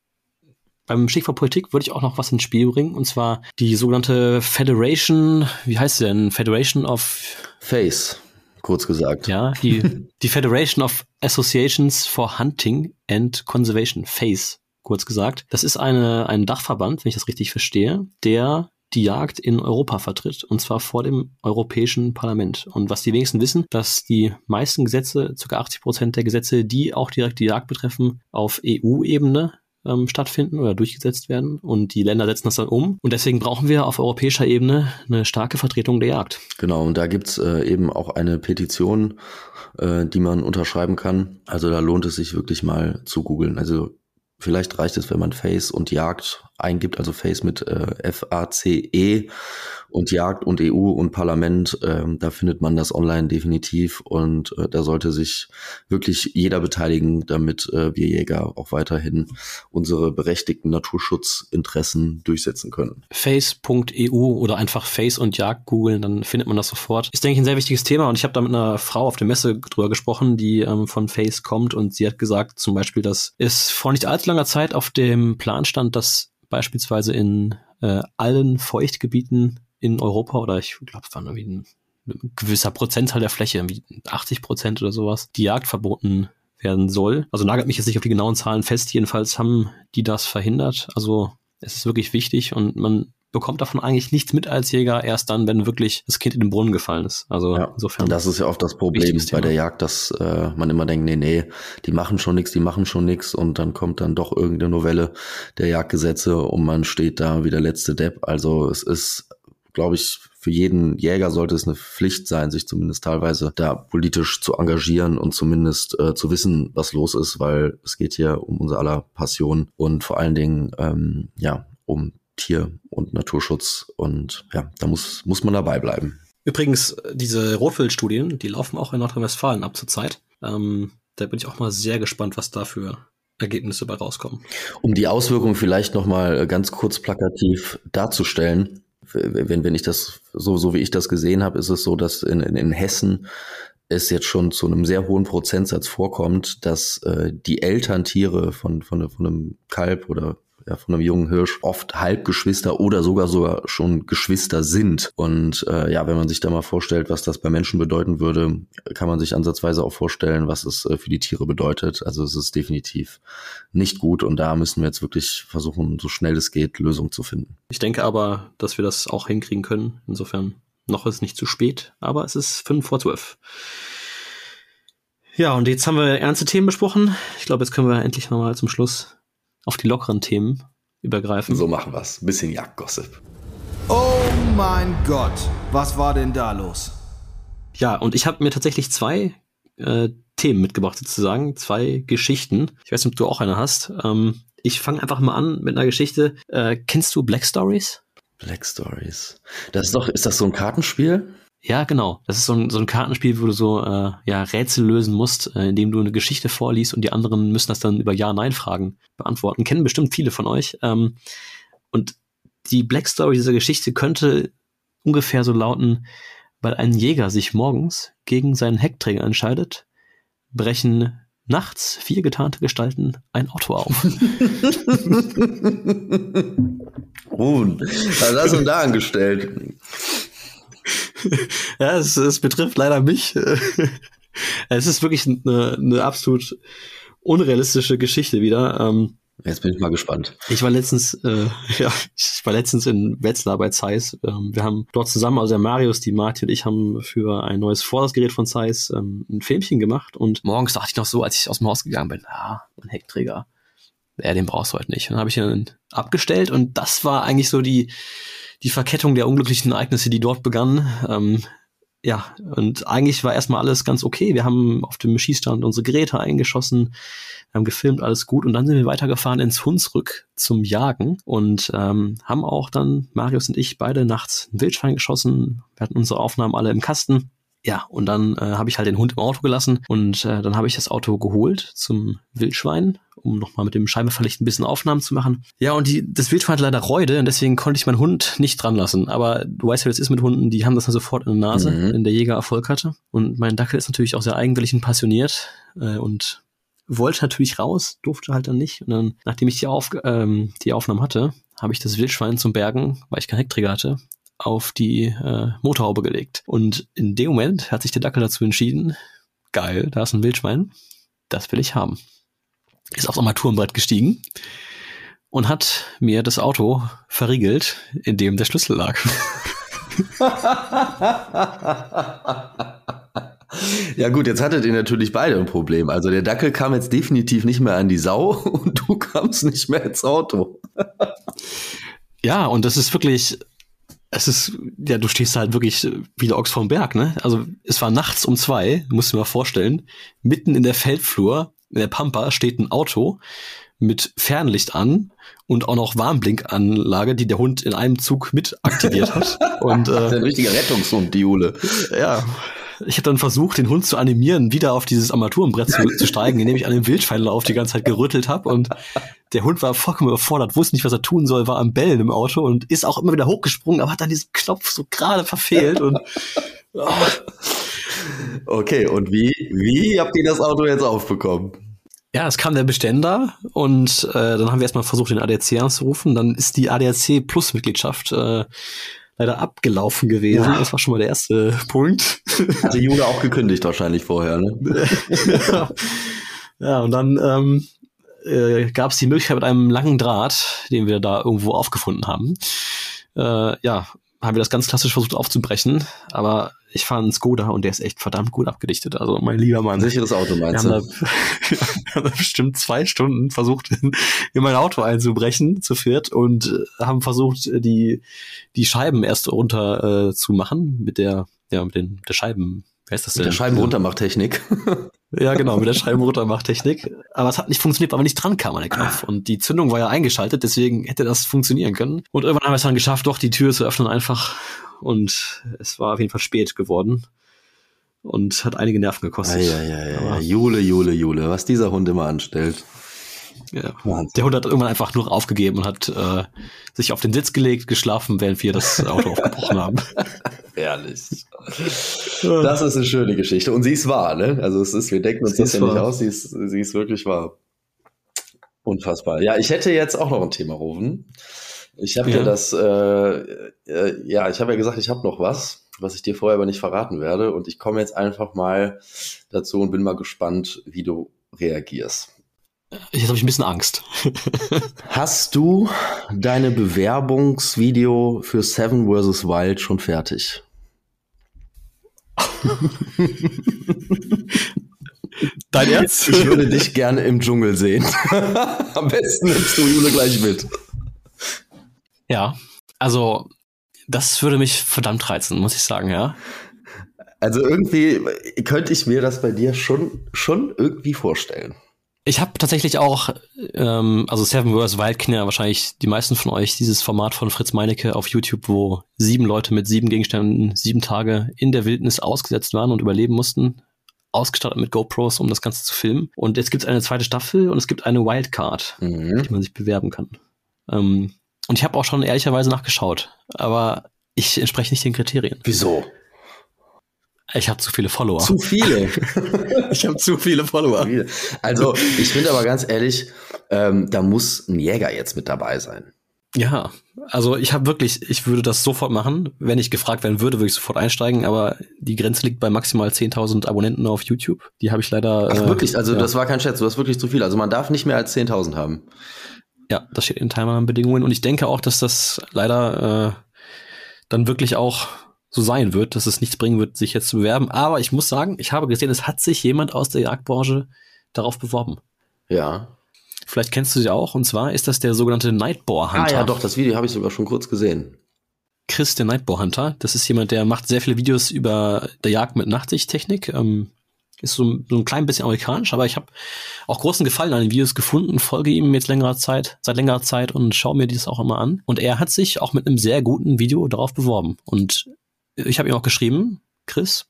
S2: beim Stichwort Politik würde ich auch noch was ins Spiel bringen, und zwar die sogenannte Federation, wie heißt sie denn? Federation of
S3: Face, kurz gesagt.
S2: Ja, die, die Federation of Associations for Hunting and Conservation, FACE, kurz gesagt. Das ist eine, ein Dachverband, wenn ich das richtig verstehe, der die Jagd in Europa vertritt, und zwar vor dem Europäischen Parlament. Und was die wenigsten wissen, dass die meisten Gesetze, ca. 80 Prozent der Gesetze, die auch direkt die Jagd betreffen, auf EU-Ebene ähm, stattfinden oder durchgesetzt werden und die Länder setzen das dann um. Und deswegen brauchen wir auf europäischer Ebene eine starke Vertretung der Jagd.
S3: Genau, und da gibt's äh, eben auch eine Petition, äh, die man unterschreiben kann. Also da lohnt es sich wirklich mal zu googeln. Also vielleicht reicht es, wenn man Face und Jagd eingibt, also Face mit äh, F-A-C-E und Jagd und EU und Parlament, ähm, da findet man das online definitiv und äh, da sollte sich wirklich jeder beteiligen, damit äh, wir Jäger auch weiterhin unsere berechtigten Naturschutzinteressen durchsetzen können.
S2: Face.eu oder einfach Face und Jagd googeln, dann findet man das sofort. Ist, denke ich, ein sehr wichtiges Thema und ich habe da mit einer Frau auf der Messe drüber gesprochen, die ähm, von Face kommt und sie hat gesagt zum Beispiel, dass es vor nicht allzu langer Zeit auf dem Plan stand, dass beispielsweise in äh, allen Feuchtgebieten in Europa oder ich glaube, es waren irgendwie ein gewisser Prozentteil der Fläche, wie 80 Prozent oder sowas, die Jagd verboten werden soll. Also nagelt mich jetzt nicht auf die genauen Zahlen fest. Jedenfalls haben die das verhindert. Also es ist wirklich wichtig und man bekommt davon eigentlich nichts mit als Jäger, erst dann, wenn wirklich das Kind in den Brunnen gefallen ist. Also
S3: ja, insofern. Das ist ja oft das Problem bei der Jagd, dass äh, man immer denkt, nee, nee, die machen schon nichts, die machen schon nichts und dann kommt dann doch irgendeine Novelle der Jagdgesetze und man steht da wie der letzte Depp. Also es ist, glaube ich, für jeden Jäger sollte es eine Pflicht sein, sich zumindest teilweise da politisch zu engagieren und zumindest äh, zu wissen, was los ist, weil es geht hier um unser aller Passion und vor allen Dingen ähm, ja um Tier- und Naturschutz. Und ja, da muss, muss man dabei bleiben.
S2: Übrigens, diese Rotwildstudien, die laufen auch in Nordrhein-Westfalen ab zur Zeit. Ähm, da bin ich auch mal sehr gespannt, was da für Ergebnisse bei rauskommen.
S3: Um die Auswirkungen vielleicht noch mal äh, ganz kurz plakativ darzustellen, wenn, wenn ich das so, so wie ich das gesehen habe, ist es so, dass in, in, in Hessen es jetzt schon zu einem sehr hohen Prozentsatz vorkommt, dass äh, die Elterntiere von, von, von einem Kalb oder ja, von einem jungen Hirsch oft Halbgeschwister oder sogar sogar schon Geschwister sind. Und äh, ja, wenn man sich da mal vorstellt, was das bei Menschen bedeuten würde, kann man sich ansatzweise auch vorstellen, was es äh, für die Tiere bedeutet. Also es ist definitiv nicht gut und da müssen wir jetzt wirklich versuchen, so schnell es geht, Lösungen zu finden.
S2: Ich denke aber, dass wir das auch hinkriegen können. Insofern noch ist nicht zu spät, aber es ist fünf vor zwölf. Ja, und jetzt haben wir ernste Themen besprochen. Ich glaube, jetzt können wir endlich nochmal zum Schluss auf die lockeren Themen übergreifen.
S3: So machen wir's. Ein bisschen Jagdgossip.
S8: Oh mein Gott, was war denn da los?
S2: Ja, und ich habe mir tatsächlich zwei äh, Themen mitgebracht, sozusagen, zwei Geschichten. Ich weiß nicht, ob du auch eine hast. Ähm, ich fange einfach mal an mit einer Geschichte. Äh, kennst du Black Stories?
S3: Black Stories. Das ist doch, ist das so ein Kartenspiel?
S2: Ja, genau. Das ist so ein, so ein Kartenspiel, wo du so äh, ja, Rätsel lösen musst, äh, indem du eine Geschichte vorliest und die anderen müssen das dann über Ja-Nein-Fragen beantworten. Kennen bestimmt viele von euch. Ähm, und die Black Story dieser Geschichte könnte ungefähr so lauten, weil ein Jäger sich morgens gegen seinen Heckträger entscheidet, brechen nachts vier getarnte Gestalten ein Auto auf.
S3: Ruhen. Was hast du da angestellt?
S2: Ja, es, es betrifft leider mich. es ist wirklich eine, eine absolut unrealistische Geschichte wieder. Ähm,
S3: Jetzt bin ich mal gespannt.
S2: Ich war letztens, äh, ja, ich war letztens in Wetzlar bei Zeiss. Ähm, wir haben dort zusammen, also der Marius, die Marti und ich haben für ein neues Vordersgerät von Zeiss ähm, ein Filmchen gemacht und morgens dachte ich noch so, als ich aus dem Haus gegangen bin, ah, ein Heckträger. Ja, den brauchst du heute nicht. Und dann habe ich ihn abgestellt und das war eigentlich so die, die Verkettung der unglücklichen Ereignisse, die dort begannen. Ähm, ja, und eigentlich war erstmal alles ganz okay. Wir haben auf dem Schießstand unsere Geräte eingeschossen, haben gefilmt, alles gut. Und dann sind wir weitergefahren ins Hunsrück zum Jagen und ähm, haben auch dann, Marius und ich, beide nachts ein Wildschwein geschossen. Wir hatten unsere Aufnahmen alle im Kasten. Ja, und dann äh, habe ich halt den Hund im Auto gelassen und äh, dann habe ich das Auto geholt zum Wildschwein, um nochmal mit dem Scheibenverlicht ein bisschen Aufnahmen zu machen. Ja, und die, das Wildschwein hat leider Reude und deswegen konnte ich meinen Hund nicht dran lassen. Aber du weißt ja, wie es ist mit Hunden, die haben das dann sofort in der Nase, mhm. wenn der Jäger Erfolg hatte. Und mein Dackel ist natürlich auch sehr eigenwillig und passioniert äh, und wollte natürlich raus, durfte halt dann nicht. Und dann, nachdem ich die, Auf, ähm, die Aufnahmen hatte, habe ich das Wildschwein zum Bergen, weil ich keinen Heckträger hatte, auf die äh, Motorhaube gelegt. Und in dem Moment hat sich der Dackel dazu entschieden, geil, da ist ein Wildschwein, das will ich haben. Ist aufs Armaturenbrett gestiegen und hat mir das Auto verriegelt, in dem der Schlüssel lag.
S3: Ja gut, jetzt hattet ihr natürlich beide ein Problem. Also der Dackel kam jetzt definitiv nicht mehr an die Sau und du kamst nicht mehr ins Auto.
S2: Ja, und das ist wirklich, es ist, ja, du stehst halt wirklich wie der Ochs vom Berg, ne? Also es war nachts um zwei, musst du dir mal vorstellen, mitten in der Feldflur, in der Pampa steht ein Auto mit Fernlicht an und auch noch Warnblinkanlage, die der Hund in einem Zug mit aktiviert hat. und,
S3: äh, ein richtiger Rettungshund, die Jule.
S2: Ja, ich habe dann versucht, den Hund zu animieren, wieder auf dieses Armaturenbrett zu, zu steigen, indem ich an dem Wildschweinlauf die ganze Zeit gerüttelt habe. Und der Hund war vollkommen überfordert, wusste nicht, was er tun soll, war am Bellen im Auto und ist auch immer wieder hochgesprungen, aber hat dann diesen Knopf so gerade verfehlt. Und oh.
S3: Okay, und wie, wie habt ihr das Auto jetzt aufbekommen?
S2: Ja, es kam der Beständer und äh, dann haben wir erstmal versucht, den ADAC anzurufen. Dann ist die ADAC Plus Mitgliedschaft äh, leider abgelaufen gewesen. Ja. Das war schon mal der erste Punkt.
S3: Hatte Jule auch gekündigt wahrscheinlich vorher, ne?
S2: ja, und dann ähm, äh, gab es die Möglichkeit mit einem langen Draht, den wir da irgendwo aufgefunden haben. Äh, ja, haben wir das ganz klassisch versucht aufzubrechen, aber ich fahre einen Skoda und der ist echt verdammt gut abgedichtet. Also mein lieber Mann.
S3: Sicheres Auto meinst wir
S2: haben, da, wir haben da bestimmt zwei Stunden versucht, in, in, mein Auto einzubrechen, zu viert, und äh, haben versucht, die, die Scheiben erst runter äh, zu machen mit der, ja, mit den der Scheiben,
S3: Wer ist das denn? Mit der Scheibenruntermachtechnik.
S2: ja, genau, mit der Scheibenruntermachtechnik. Aber es hat nicht funktioniert, weil man nicht dran kam an den Knopf. Und die Zündung war ja eingeschaltet, deswegen hätte das funktionieren können. Und irgendwann haben wir es dann geschafft, doch die Tür zu öffnen einfach. Und es war auf jeden Fall spät geworden. Und hat einige Nerven gekostet.
S3: Ja, ja, ja, ja. Jule, Jule, Jule, was dieser Hund immer anstellt.
S2: Ja. Der Hund hat irgendwann einfach nur aufgegeben und hat äh, sich auf den Sitz gelegt, geschlafen, während wir das Auto aufgebrochen haben.
S3: Ehrlich. Das ist eine schöne Geschichte. Und sie ist wahr, ne? Also es ist, wir denken uns sie das ja nicht aus, sie ist, sie ist wirklich wahr. Unfassbar. Ja, ich hätte jetzt auch noch ein Thema rufen. Ich habe ja. dir das, äh, äh, ja, ich habe ja gesagt, ich habe noch was, was ich dir vorher aber nicht verraten werde. Und ich komme jetzt einfach mal dazu und bin mal gespannt, wie du reagierst.
S2: Jetzt habe ich ein bisschen Angst.
S3: Hast du deine Bewerbungsvideo für Seven vs. Wild schon fertig?
S2: Dein Ernst?
S3: Ich würde dich gerne im Dschungel sehen. Am besten nimmst du Jule gleich mit.
S2: Ja, also das würde mich verdammt reizen, muss ich sagen, ja.
S3: Also irgendwie könnte ich mir das bei dir schon, schon irgendwie vorstellen.
S2: Ich habe tatsächlich auch, ähm, also Seven vs. Wild kennen ja wahrscheinlich die meisten von euch, dieses Format von Fritz Meinecke auf YouTube, wo sieben Leute mit sieben Gegenständen sieben Tage in der Wildnis ausgesetzt waren und überleben mussten, ausgestattet mit GoPros, um das Ganze zu filmen. Und jetzt gibt es eine zweite Staffel und es gibt eine Wildcard, mhm. die man sich bewerben kann. Ähm, und ich habe auch schon ehrlicherweise nachgeschaut, aber ich entspreche nicht den Kriterien.
S3: Wieso?
S2: Ich habe zu viele Follower.
S3: Zu viele.
S2: ich habe zu viele Follower.
S3: Also ich finde aber ganz ehrlich, ähm, da muss ein Jäger jetzt mit dabei sein.
S2: Ja, also ich habe wirklich, ich würde das sofort machen. Wenn ich gefragt werden würde, würde ich sofort einsteigen, aber die Grenze liegt bei maximal 10.000 Abonnenten auf YouTube. Die habe ich leider.
S3: Ach, wirklich? Also ja. das war kein Scherz, du hast wirklich zu viel. Also man darf nicht mehr als 10.000 haben.
S2: Ja, das steht in Teilnahmebedingungen und ich denke auch, dass das leider äh, dann wirklich auch so sein wird, dass es nichts bringen wird, sich jetzt zu bewerben. Aber ich muss sagen, ich habe gesehen, es hat sich jemand aus der Jagdbranche darauf beworben.
S3: Ja.
S2: Vielleicht kennst du sie auch, und zwar ist das der sogenannte Nightboar Hunter.
S3: Ah ja, doch, das Video habe ich sogar schon kurz gesehen.
S2: Chris, der Nightboar Hunter, das ist jemand, der macht sehr viele Videos über der Jagd mit Nachtsichttechnik. Ähm, ist so, so ein klein bisschen amerikanisch, aber ich habe auch großen Gefallen an den Videos gefunden, folge ihm jetzt längerer Zeit, seit längerer Zeit und schaue mir dies auch immer an. Und er hat sich auch mit einem sehr guten Video darauf beworben. Und ich habe ihm auch geschrieben, Chris,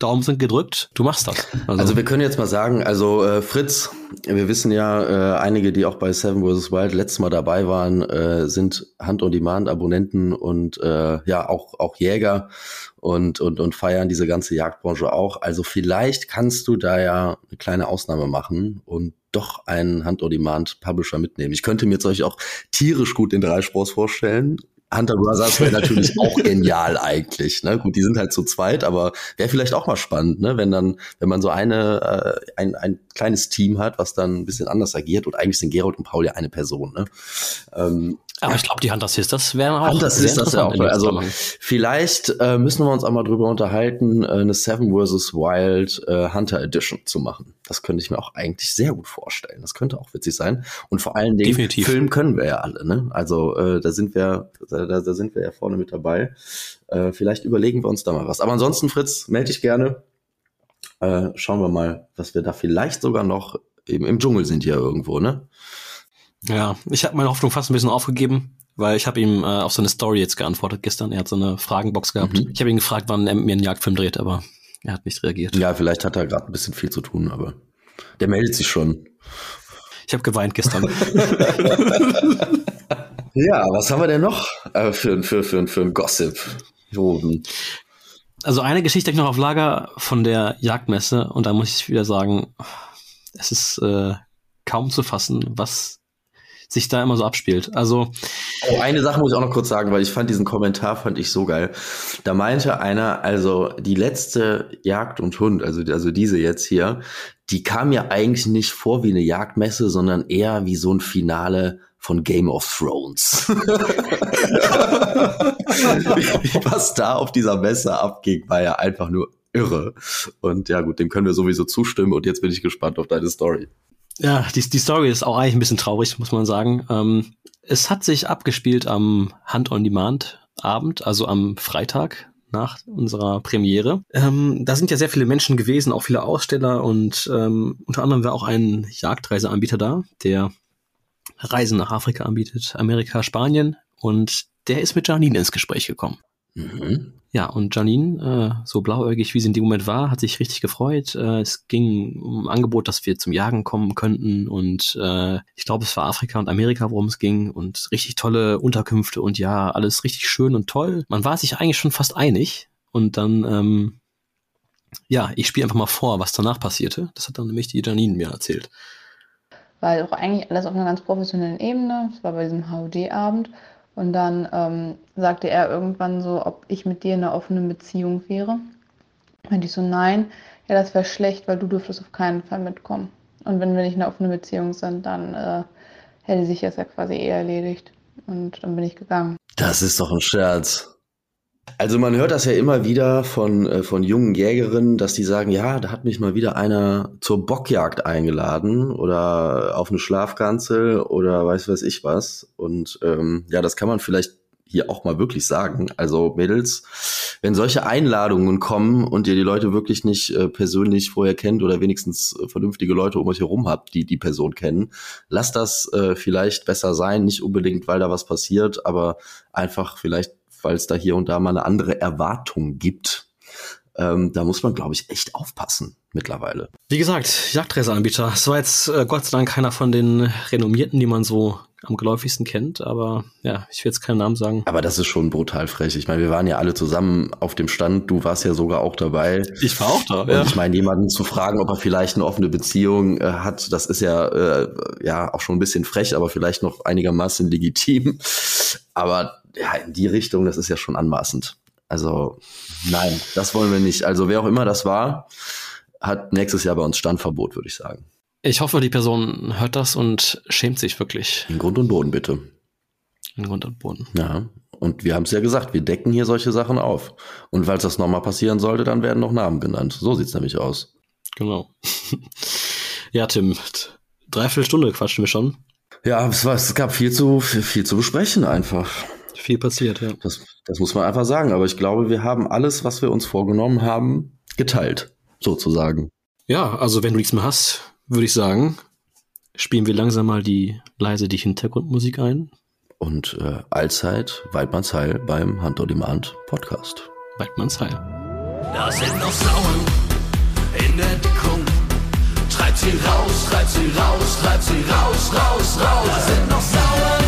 S2: Daumen sind gedrückt, du machst das.
S3: Also, also wir können jetzt mal sagen, also äh, Fritz, wir wissen ja, äh, einige, die auch bei Seven vs. Wild letztes Mal dabei waren, äh, sind Hand-on-Demand-Abonnenten und äh, ja auch, auch Jäger und, und, und feiern diese ganze Jagdbranche auch. Also vielleicht kannst du da ja eine kleine Ausnahme machen und doch einen Hand-on-Demand-Publisher mitnehmen. Ich könnte mir jetzt euch auch tierisch gut den Dreispros vorstellen. Hunter Brothers wäre natürlich auch genial eigentlich. Ne? Gut, die sind halt zu zweit, aber wäre vielleicht auch mal spannend, ne? wenn dann, wenn man so eine, äh, ein, ein kleines Team hat, was dann ein bisschen anders agiert und eigentlich sind Gerold und Paul ja eine Person. Ne?
S2: Ähm, aber ich glaube, die Hunter Sisters wären auch
S3: Hunter Sisters ja auch. Also vielleicht äh, müssen wir uns auch mal drüber unterhalten, äh, eine Seven vs. Wild äh, Hunter Edition zu machen. Das könnte ich mir auch eigentlich sehr gut vorstellen. Das könnte auch witzig sein. Und vor allen Dingen
S2: Definitiv.
S3: Film können wir ja alle. Ne? Also äh, da sind wir, da, da sind wir ja vorne mit dabei. Äh, vielleicht überlegen wir uns da mal was. Aber ansonsten, Fritz, melde dich gerne. Äh, schauen wir mal, was wir da vielleicht sogar noch eben im Dschungel sind hier irgendwo, ne?
S2: Ja, ich habe meine Hoffnung fast ein bisschen aufgegeben, weil ich habe ihm äh, auf so eine Story jetzt geantwortet gestern. Er hat so eine Fragenbox gehabt. Mhm. Ich habe ihn gefragt, wann er mit mir einen Jagdfilm dreht, aber er hat nicht reagiert.
S3: Ja, vielleicht hat er gerade ein bisschen viel zu tun, aber der meldet sich schon.
S2: Ich habe geweint gestern.
S3: ja, was haben wir denn noch äh, für, für, für, für ein Gossip?
S2: Also eine Geschichte ich noch auf Lager von der Jagdmesse und da muss ich wieder sagen, es ist äh, kaum zu fassen, was sich da immer so abspielt. Also
S3: oh, eine Sache muss ich auch noch kurz sagen, weil ich fand diesen Kommentar fand ich so geil. Da meinte einer, also die letzte Jagd und Hund, also also diese jetzt hier, die kam ja eigentlich nicht vor wie eine Jagdmesse, sondern eher wie so ein Finale von Game of Thrones. Was da auf dieser Messe abging, war ja einfach nur irre. Und ja gut, dem können wir sowieso zustimmen und jetzt bin ich gespannt auf deine Story.
S2: Ja, die, die Story ist auch eigentlich ein bisschen traurig, muss man sagen. Ähm, es hat sich abgespielt am Hand-on-Demand-Abend, also am Freitag nach unserer Premiere. Ähm, da sind ja sehr viele Menschen gewesen, auch viele Aussteller und ähm, unter anderem war auch ein Jagdreiseanbieter da, der Reisen nach Afrika anbietet, Amerika, Spanien und der ist mit Janine ins Gespräch gekommen. Mhm. Ja, und Janine, äh, so blauäugig wie sie in dem Moment war, hat sich richtig gefreut. Äh, es ging um ein Angebot, dass wir zum Jagen kommen könnten. Und äh, ich glaube, es war Afrika und Amerika, worum es ging. Und richtig tolle Unterkünfte und ja, alles richtig schön und toll. Man war sich eigentlich schon fast einig. Und dann, ähm, ja, ich spiele einfach mal vor, was danach passierte. Das hat dann nämlich die Janine mir erzählt.
S10: War auch eigentlich alles auf einer ganz professionellen Ebene. Es war bei diesem HOD-Abend. Und dann ähm, sagte er irgendwann so, ob ich mit dir in einer offenen Beziehung wäre. Und ich so, nein, ja, das wäre schlecht, weil du dürftest auf keinen Fall mitkommen. Und wenn wir nicht in einer offenen Beziehung sind, dann äh, hätte sich das ja quasi eh erledigt. Und dann bin ich gegangen.
S3: Das ist doch ein Scherz. Also man hört das ja immer wieder von, äh, von jungen Jägerinnen, dass die sagen, ja, da hat mich mal wieder einer zur Bockjagd eingeladen oder auf eine Schlafkanzel oder weiß weiß ich was. Und ähm, ja, das kann man vielleicht hier auch mal wirklich sagen. Also Mädels, wenn solche Einladungen kommen und ihr die Leute wirklich nicht äh, persönlich vorher kennt oder wenigstens äh, vernünftige Leute um euch herum habt, die die Person kennen, lasst das äh, vielleicht besser sein. Nicht unbedingt, weil da was passiert, aber einfach vielleicht weil es da hier und da mal eine andere Erwartung gibt. Ähm, da muss man, glaube ich, echt aufpassen mittlerweile.
S2: Wie gesagt, Jagdreiseanbieter. Es war jetzt äh, Gott sei Dank keiner von den renommierten, die man so am geläufigsten kennt, aber ja, ich will jetzt keinen Namen sagen.
S3: Aber das ist schon brutal frech. Ich meine, wir waren ja alle zusammen auf dem Stand. Du warst ja sogar auch dabei.
S2: Ich war auch da.
S3: Und ja. ich meine, jemanden zu fragen, ob er vielleicht eine offene Beziehung äh, hat, das ist ja äh, ja auch schon ein bisschen frech, aber vielleicht noch einigermaßen legitim. Aber ja, in die Richtung, das ist ja schon anmaßend. Also nein, das wollen wir nicht. Also wer auch immer das war, hat nächstes Jahr bei uns Standverbot, würde ich sagen.
S2: Ich hoffe, die Person hört das und schämt sich wirklich.
S3: In Grund und Boden, bitte.
S2: In Grund und Boden.
S3: Ja. Und wir haben es ja gesagt, wir decken hier solche Sachen auf. Und falls das nochmal passieren sollte, dann werden noch Namen genannt. So sieht's nämlich aus.
S2: Genau. ja, Tim, dreiviertel Stunde quatschen wir schon.
S3: Ja, es, war, es gab viel zu, viel zu besprechen einfach
S2: viel passiert, ja.
S3: Das, das muss man einfach sagen. Aber ich glaube, wir haben alles, was wir uns vorgenommen haben, geteilt, sozusagen.
S2: Ja, also wenn du nichts mehr hast, würde ich sagen, spielen wir langsam mal die leise die Hintergrundmusik ein.
S3: Und äh, allzeit Weidmanns Heil beim Hand on Demand Podcast.
S2: Weidmanns Heil.
S1: Da sind noch Sauen in der Deckung. Treibt sie raus, treibt sie raus, treibt sie raus, raus, raus. Da sind noch Sauen